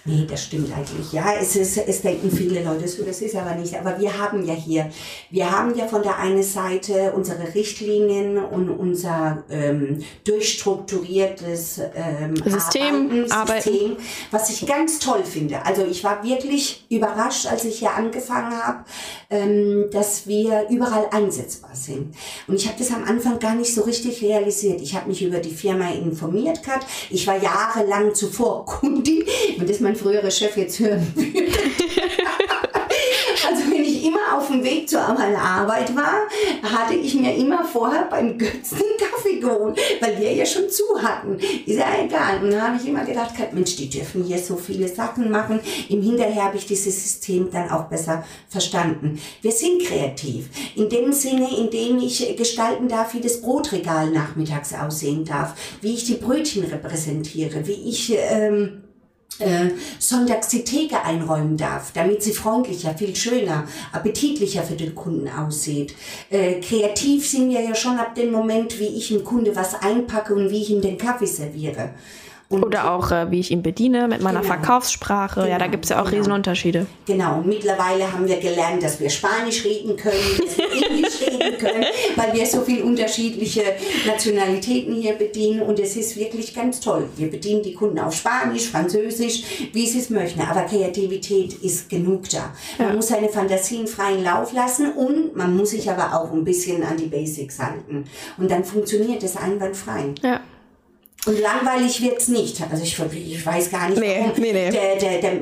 Nee, das stimmt eigentlich. Ja, es, ist, es denken viele Leute so, das ist aber nicht. Aber wir haben ja hier, wir haben ja von der einen Seite unsere Richtlinien und unser ähm, durchstrukturiertes ähm, System, Arbeiten, System, was ich ganz toll finde. Also ich war wirklich überrascht, als ich hier angefangen habe, ähm, dass wir überall einsetzbar sind. Und ich habe das am Anfang gar nicht so richtig realisiert. Ich habe mich über die Firma informiert gehabt. Ich war jahrelang zuvor Kundin. Und das mein früherer Chef jetzt hören würde. also wenn ich immer auf dem Weg zu meiner Arbeit war, hatte ich mir immer vorher beim Götzen Kaffee geholt, weil wir ja schon zu hatten. Ist ja egal. Und dann habe ich immer gedacht, Mensch, die dürfen hier so viele Sachen machen. Im Hinterher habe ich dieses System dann auch besser verstanden. Wir sind kreativ. In dem Sinne, in dem ich gestalten darf, wie das Brotregal nachmittags aussehen darf, wie ich die Brötchen repräsentiere, wie ich... Ähm, äh, sonntags die Theke einräumen darf, damit sie freundlicher, viel schöner, appetitlicher für den Kunden aussieht. Äh, kreativ sind wir ja schon ab dem Moment, wie ich dem Kunde was einpacke und wie ich ihm den Kaffee serviere. Und Oder auch, äh, wie ich ihn bediene mit meiner genau. Verkaufssprache. Genau. Ja, da genau. gibt es ja auch genau. Riesenunterschiede. Genau, mittlerweile haben wir gelernt, dass wir Spanisch reden können, dass wir Englisch reden können, weil wir so viele unterschiedliche Nationalitäten hier bedienen. Und es ist wirklich ganz toll. Wir bedienen die Kunden auf Spanisch, Französisch, wie sie es möchten. Aber Kreativität ist genug da. Man ja. muss seine Fantasien freien Lauf lassen und man muss sich aber auch ein bisschen an die Basics halten. Und dann funktioniert es einwandfrei. Ja. Und langweilig wird es nicht. Also ich, ich weiß gar nicht, nee, Nee, nee. Der, der, der,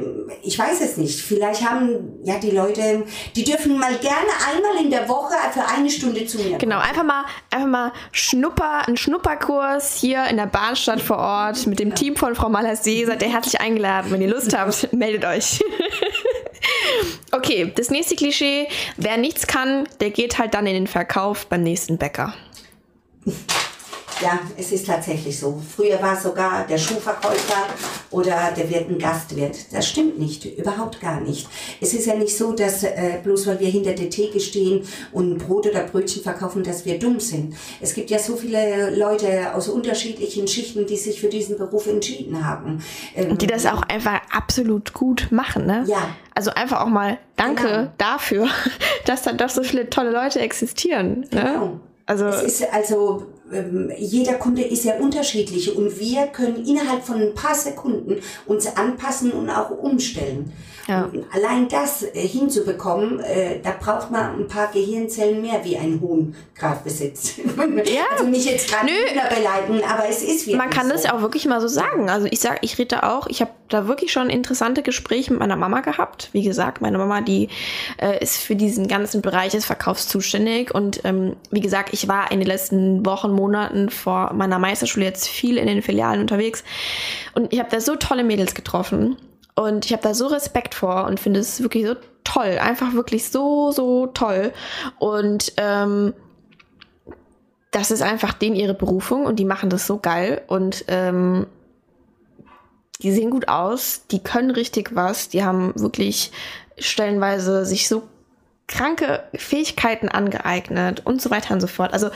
ich weiß es nicht. Vielleicht haben ja die Leute, die dürfen mal gerne einmal in der Woche für eine Stunde zu mir. Genau, einfach mal, einfach mal Schnupper, ein Schnupperkurs hier in der Bahnstadt vor Ort mit dem Team von Frau Malassee. Seid ihr herzlich eingeladen. Wenn ihr Lust habt, meldet euch. okay, das nächste Klischee. Wer nichts kann, der geht halt dann in den Verkauf beim nächsten Bäcker. Ja, es ist tatsächlich so. Früher war es sogar der Schuhverkäufer oder der wird ein Gastwirt. Das stimmt nicht, überhaupt gar nicht. Es ist ja nicht so, dass äh, bloß weil wir hinter der Theke stehen und Brot oder Brötchen verkaufen, dass wir dumm sind. Es gibt ja so viele Leute aus unterschiedlichen Schichten, die sich für diesen Beruf entschieden haben. Ähm, und die das auch einfach absolut gut machen, ne? Ja. Also einfach auch mal Danke genau. dafür, dass da doch so viele tolle Leute existieren. Ne? Genau. Also es ist also ähm, jeder Kunde ist ja unterschiedlich und wir können innerhalb von ein paar Sekunden uns anpassen und auch umstellen. Ja. allein das äh, hinzubekommen, äh, da braucht man ein paar Gehirnzellen mehr, wie ein Huhn gerade besitzt. ja. Also nicht jetzt gerade beleiten, aber es ist wirklich Man kann so. das ja auch wirklich mal so sagen. Also ich sag, ich rede auch, ich habe da wirklich schon interessante Gespräche mit meiner Mama gehabt. Wie gesagt, meine Mama, die äh, ist für diesen ganzen Bereich des Verkaufs zuständig. Und ähm, wie gesagt, ich war in den letzten Wochen, Monaten vor meiner Meisterschule jetzt viel in den Filialen unterwegs. Und ich habe da so tolle Mädels getroffen. Und ich habe da so Respekt vor und finde es wirklich so toll. Einfach wirklich so, so toll. Und ähm, das ist einfach denen ihre Berufung und die machen das so geil. Und ähm, die sehen gut aus, die können richtig was, die haben wirklich stellenweise sich so kranke Fähigkeiten angeeignet und so weiter und so fort. Also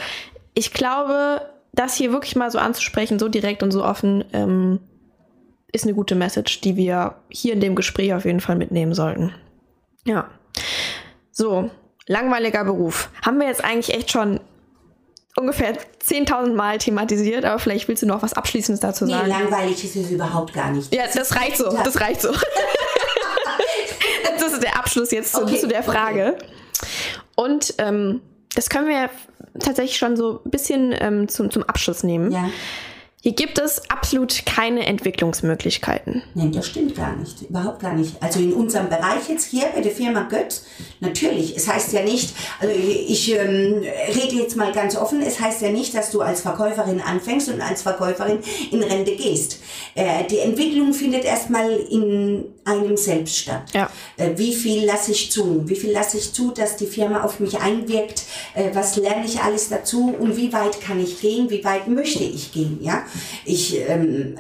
ich glaube, das hier wirklich mal so anzusprechen, so direkt und so offen, ähm, ist eine gute Message, die wir hier in dem Gespräch auf jeden Fall mitnehmen sollten. Ja. So, langweiliger Beruf. Haben wir jetzt eigentlich echt schon ungefähr 10.000 Mal thematisiert, aber vielleicht willst du noch was Abschließendes dazu sagen. Nee, langweilig ist es überhaupt gar nicht. Ja, das reicht so, das reicht so. das ist der Abschluss jetzt zu, okay, zu der Frage. Okay. Und ähm, das können wir tatsächlich schon so ein bisschen ähm, zum, zum Abschluss nehmen. Ja. Hier gibt es absolut keine Entwicklungsmöglichkeiten. Nein, das stimmt gar nicht. Überhaupt gar nicht. Also in unserem Bereich jetzt hier bei der Firma Götz, natürlich. Es heißt ja nicht, also ich ähm, rede jetzt mal ganz offen, es heißt ja nicht, dass du als Verkäuferin anfängst und als Verkäuferin in Rente gehst. Äh, die Entwicklung findet erstmal in einem selbst statt. Ja. Äh, wie viel lasse ich zu? Wie viel lasse ich zu, dass die Firma auf mich einwirkt? Äh, was lerne ich alles dazu? Und wie weit kann ich gehen? Wie weit möchte ich gehen? Ja? Ich ähm,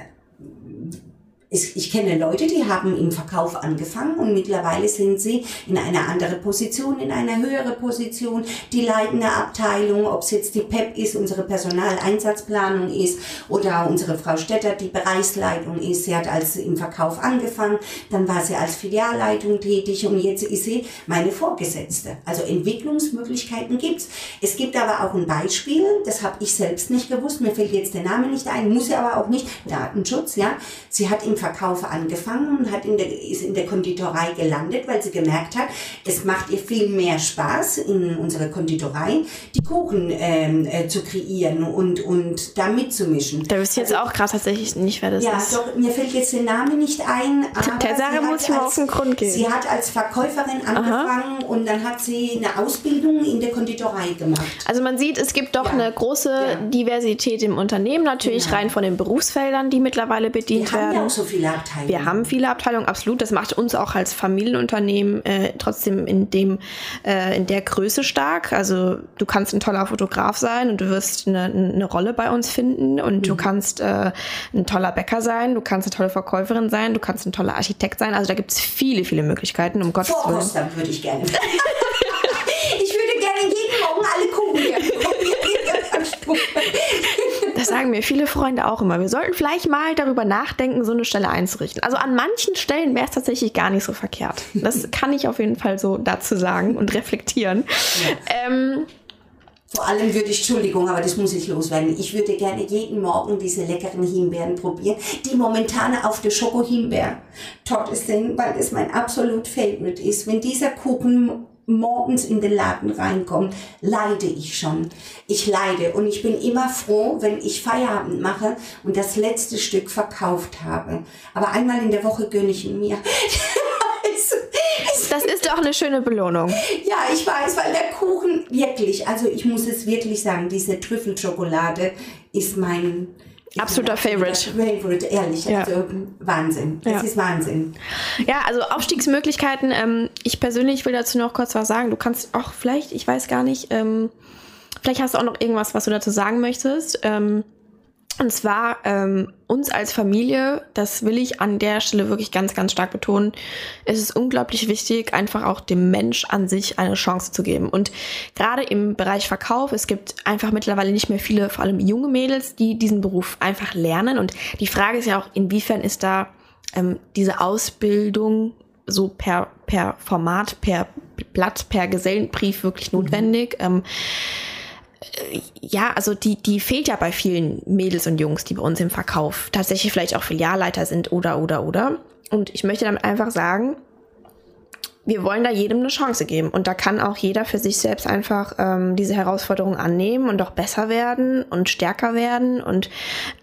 ich kenne Leute, die haben im Verkauf angefangen und mittlerweile sind sie in einer anderen Position, in einer höheren Position, die leitende Abteilung, ob es jetzt die PEP ist, unsere Personaleinsatzplanung ist oder unsere Frau Stetter, die Bereichsleitung ist. Sie hat als im Verkauf angefangen, dann war sie als Filialleitung tätig und jetzt ist sie meine Vorgesetzte. Also Entwicklungsmöglichkeiten gibt's. Es gibt aber auch ein Beispiel, das habe ich selbst nicht gewusst, mir fällt jetzt der Name nicht ein, muss sie aber auch nicht, Datenschutz, ja. Sie hat im Verkauf angefangen und hat in der, ist in der Konditorei gelandet, weil sie gemerkt hat, es macht ihr viel mehr Spaß in unserer Konditorei, die Kuchen ähm, äh, zu kreieren und, und da mitzumischen. Da wüsste ich jetzt also, auch gerade tatsächlich nicht, wer das ja, ist. Ja, doch, mir fällt jetzt der Name nicht ein. der Sache muss ich mal auf den Grund gehen. Sie hat als Verkäuferin angefangen Aha. und dann hat sie eine Ausbildung in der Konditorei gemacht. Also man sieht, es gibt doch ja. eine große ja. Diversität im Unternehmen, natürlich genau. rein von den Berufsfeldern, die mittlerweile bedient werden. Wir haben ja auch so viele Abteilungen. Wir haben viele Abteilungen, absolut. Das macht uns auch als Familienunternehmen äh, trotzdem in dem äh, in der Größe stark. Also du kannst ein toller Fotograf sein und du wirst eine, eine Rolle bei uns finden und mhm. du kannst äh, ein toller Bäcker sein, du kannst eine tolle Verkäuferin sein, du kannst ein toller Architekt sein. Also da gibt es viele, viele Möglichkeiten, um Gottes Willen. würde ich gerne. ich würde gerne jeden Morgen alle. Das sagen mir viele Freunde auch immer. Wir sollten vielleicht mal darüber nachdenken, so eine Stelle einzurichten. Also an manchen Stellen wäre es tatsächlich gar nicht so verkehrt. Das kann ich auf jeden Fall so dazu sagen und reflektieren. Ja. Ähm, vor allem würde ich, Entschuldigung, aber das muss ich loswerden, ich würde gerne jeden Morgen diese leckeren Himbeeren probieren, die momentan auf der Schoko-Himbeer-Torte sind, weil es mein absolut Favorite ist. Wenn dieser Kuchen morgens in den Laden reinkommt, leide ich schon. Ich leide und ich bin immer froh, wenn ich Feierabend mache und das letzte Stück verkauft habe. Aber einmal in der Woche gönne ich ihn mir. Das ist doch eine schöne Belohnung. Ja, ich weiß, weil der Kuchen wirklich, also ich muss es wirklich sagen, diese Trüffelschokolade ist mein absoluter Favorite. Favorite, ehrlich. Ja. Also Wahnsinn. Das ja. ist Wahnsinn. Ja, also Aufstiegsmöglichkeiten. Ähm, ich persönlich will dazu noch kurz was sagen. Du kannst auch vielleicht, ich weiß gar nicht, ähm, vielleicht hast du auch noch irgendwas, was du dazu sagen möchtest. Ähm, und zwar ähm, uns als Familie, das will ich an der Stelle wirklich ganz, ganz stark betonen, es ist unglaublich wichtig, einfach auch dem Mensch an sich eine Chance zu geben. Und gerade im Bereich Verkauf, es gibt einfach mittlerweile nicht mehr viele, vor allem junge Mädels, die diesen Beruf einfach lernen. Und die Frage ist ja auch, inwiefern ist da ähm, diese Ausbildung so per, per Format, per Blatt, per Gesellenbrief wirklich notwendig? Mhm. Ähm, ja, also die, die fehlt ja bei vielen Mädels und Jungs, die bei uns im Verkauf tatsächlich vielleicht auch Filialleiter sind oder, oder, oder. Und ich möchte damit einfach sagen, wir wollen da jedem eine Chance geben. Und da kann auch jeder für sich selbst einfach ähm, diese Herausforderung annehmen und auch besser werden und stärker werden und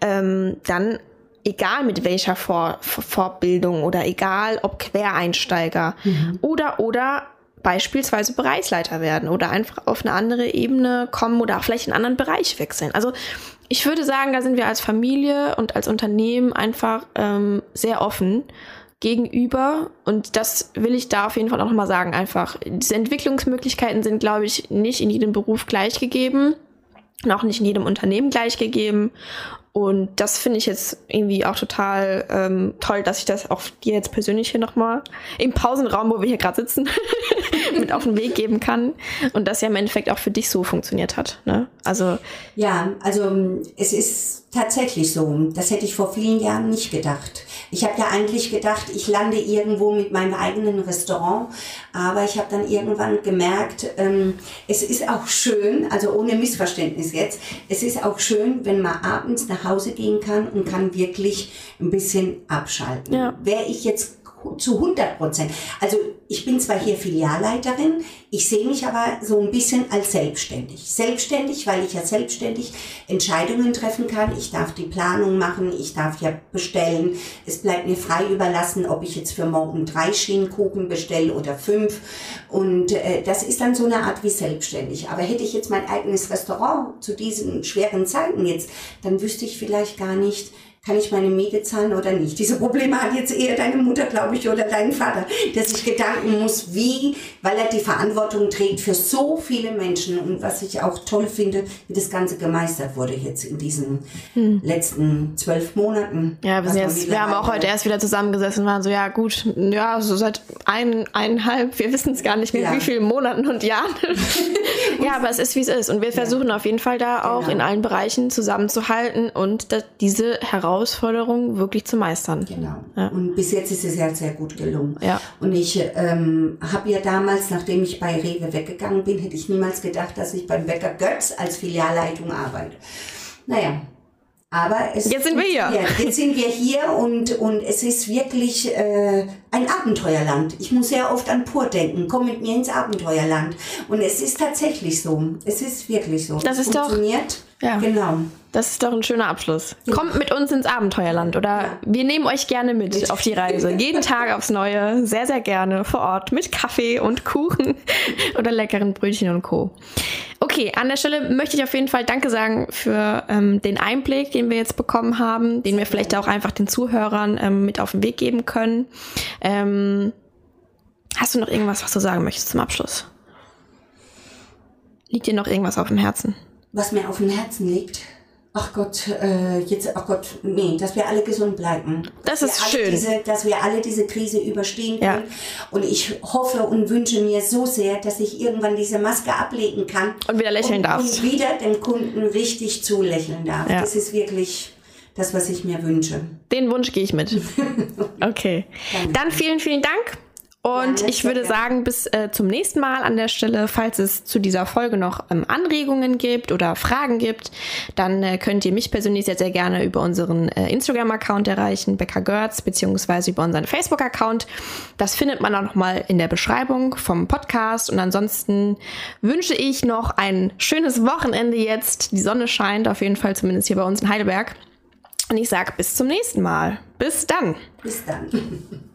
ähm, dann egal mit welcher Vor Vorbildung oder egal ob Quereinsteiger mhm. oder oder beispielsweise Bereichsleiter werden oder einfach auf eine andere Ebene kommen oder auch vielleicht einen anderen Bereich wechseln. Also ich würde sagen, da sind wir als Familie und als Unternehmen einfach ähm, sehr offen gegenüber und das will ich da auf jeden Fall auch nochmal sagen. Einfach, diese Entwicklungsmöglichkeiten sind, glaube ich, nicht in jedem Beruf gleich gegeben und auch nicht in jedem Unternehmen gleich gegeben. Und das finde ich jetzt irgendwie auch total ähm, toll, dass ich das auch dir jetzt persönlich hier nochmal im Pausenraum, wo wir hier gerade sitzen, mit auf den Weg geben kann. Und das ja im Endeffekt auch für dich so funktioniert hat. Ne? Also ja, also es ist tatsächlich so. Das hätte ich vor vielen Jahren nicht gedacht. Ich habe ja eigentlich gedacht, ich lande irgendwo mit meinem eigenen Restaurant, aber ich habe dann irgendwann gemerkt, ähm, es ist auch schön, also ohne Missverständnis jetzt, es ist auch schön, wenn man abends nach Hause gehen kann und kann wirklich ein bisschen abschalten. Ja. Wäre ich jetzt zu 100 Prozent. Also ich bin zwar hier Filialleiterin, ich sehe mich aber so ein bisschen als selbstständig. Selbstständig, weil ich ja selbstständig Entscheidungen treffen kann. Ich darf die Planung machen, ich darf ja bestellen. Es bleibt mir frei überlassen, ob ich jetzt für morgen drei Schienenkuchen bestelle oder fünf. Und äh, das ist dann so eine Art wie selbstständig. Aber hätte ich jetzt mein eigenes Restaurant zu diesen schweren Zeiten jetzt, dann wüsste ich vielleicht gar nicht, kann ich meine Miete zahlen oder nicht? Diese Probleme hat jetzt eher deine Mutter, glaube ich, oder dein Vater, der sich Gedanken muss, wie, weil er die Verantwortung trägt für so viele Menschen und was ich auch toll finde, wie das Ganze gemeistert wurde jetzt in diesen hm. letzten zwölf Monaten. Ja, wir, jetzt, wir haben auch heute erst wieder zusammengesessen und waren so, ja gut, ja, so seit ein, eineinhalb, wir wissen es gar nicht mehr, ja. wie vielen Monaten und Jahren. ja, aber es ist, wie es ist. Und wir versuchen ja. auf jeden Fall da auch genau. in allen Bereichen zusammenzuhalten und diese Herausforderungen Herausforderung wirklich zu meistern. Genau. Ja. Und bis jetzt ist es ja sehr gut gelungen. Ja. Und ich ähm, habe ja damals, nachdem ich bei Rewe weggegangen bin, hätte ich niemals gedacht, dass ich beim Bäcker Götz als Filialleitung arbeite. Naja, aber es jetzt sind wir hier. Jetzt sind wir hier und, und es ist wirklich äh, ein Abenteuerland. Ich muss sehr oft an Pur denken. Komm mit mir ins Abenteuerland. Und es ist tatsächlich so. Es ist wirklich so. Das ist funktioniert. Doch, ja. Genau. Das ist doch ein schöner Abschluss. Ja. Kommt mit uns ins Abenteuerland oder ja. wir nehmen euch gerne mit, mit auf die Reise. Jeden Tag aufs Neue, sehr, sehr gerne vor Ort mit Kaffee und Kuchen oder leckeren Brötchen und Co. Okay, an der Stelle möchte ich auf jeden Fall Danke sagen für ähm, den Einblick, den wir jetzt bekommen haben, den wir vielleicht auch einfach den Zuhörern ähm, mit auf den Weg geben können. Ähm, hast du noch irgendwas, was du sagen möchtest zum Abschluss? Liegt dir noch irgendwas auf dem Herzen? Was mir auf dem Herzen liegt? ach Gott, äh, jetzt, ach Gott, nee, dass wir alle gesund bleiben. Das ist schön. Diese, dass wir alle diese Krise überstehen können. Ja. Und ich hoffe und wünsche mir so sehr, dass ich irgendwann diese Maske ablegen kann. Und wieder lächeln darf. Und wieder den Kunden richtig zulächeln darf. Ja. Das ist wirklich das, was ich mir wünsche. Den Wunsch gehe ich mit. Okay. Dann vielen, vielen Dank. Und ja, ich würde sagen, bis äh, zum nächsten Mal an der Stelle, falls es zu dieser Folge noch ähm, Anregungen gibt oder Fragen gibt, dann äh, könnt ihr mich persönlich sehr, sehr gerne über unseren äh, Instagram-Account erreichen, Becker Görz, beziehungsweise über unseren Facebook-Account. Das findet man auch nochmal in der Beschreibung vom Podcast. Und ansonsten wünsche ich noch ein schönes Wochenende jetzt. Die Sonne scheint auf jeden Fall, zumindest hier bei uns in Heidelberg. Und ich sage bis zum nächsten Mal. Bis dann. Bis dann.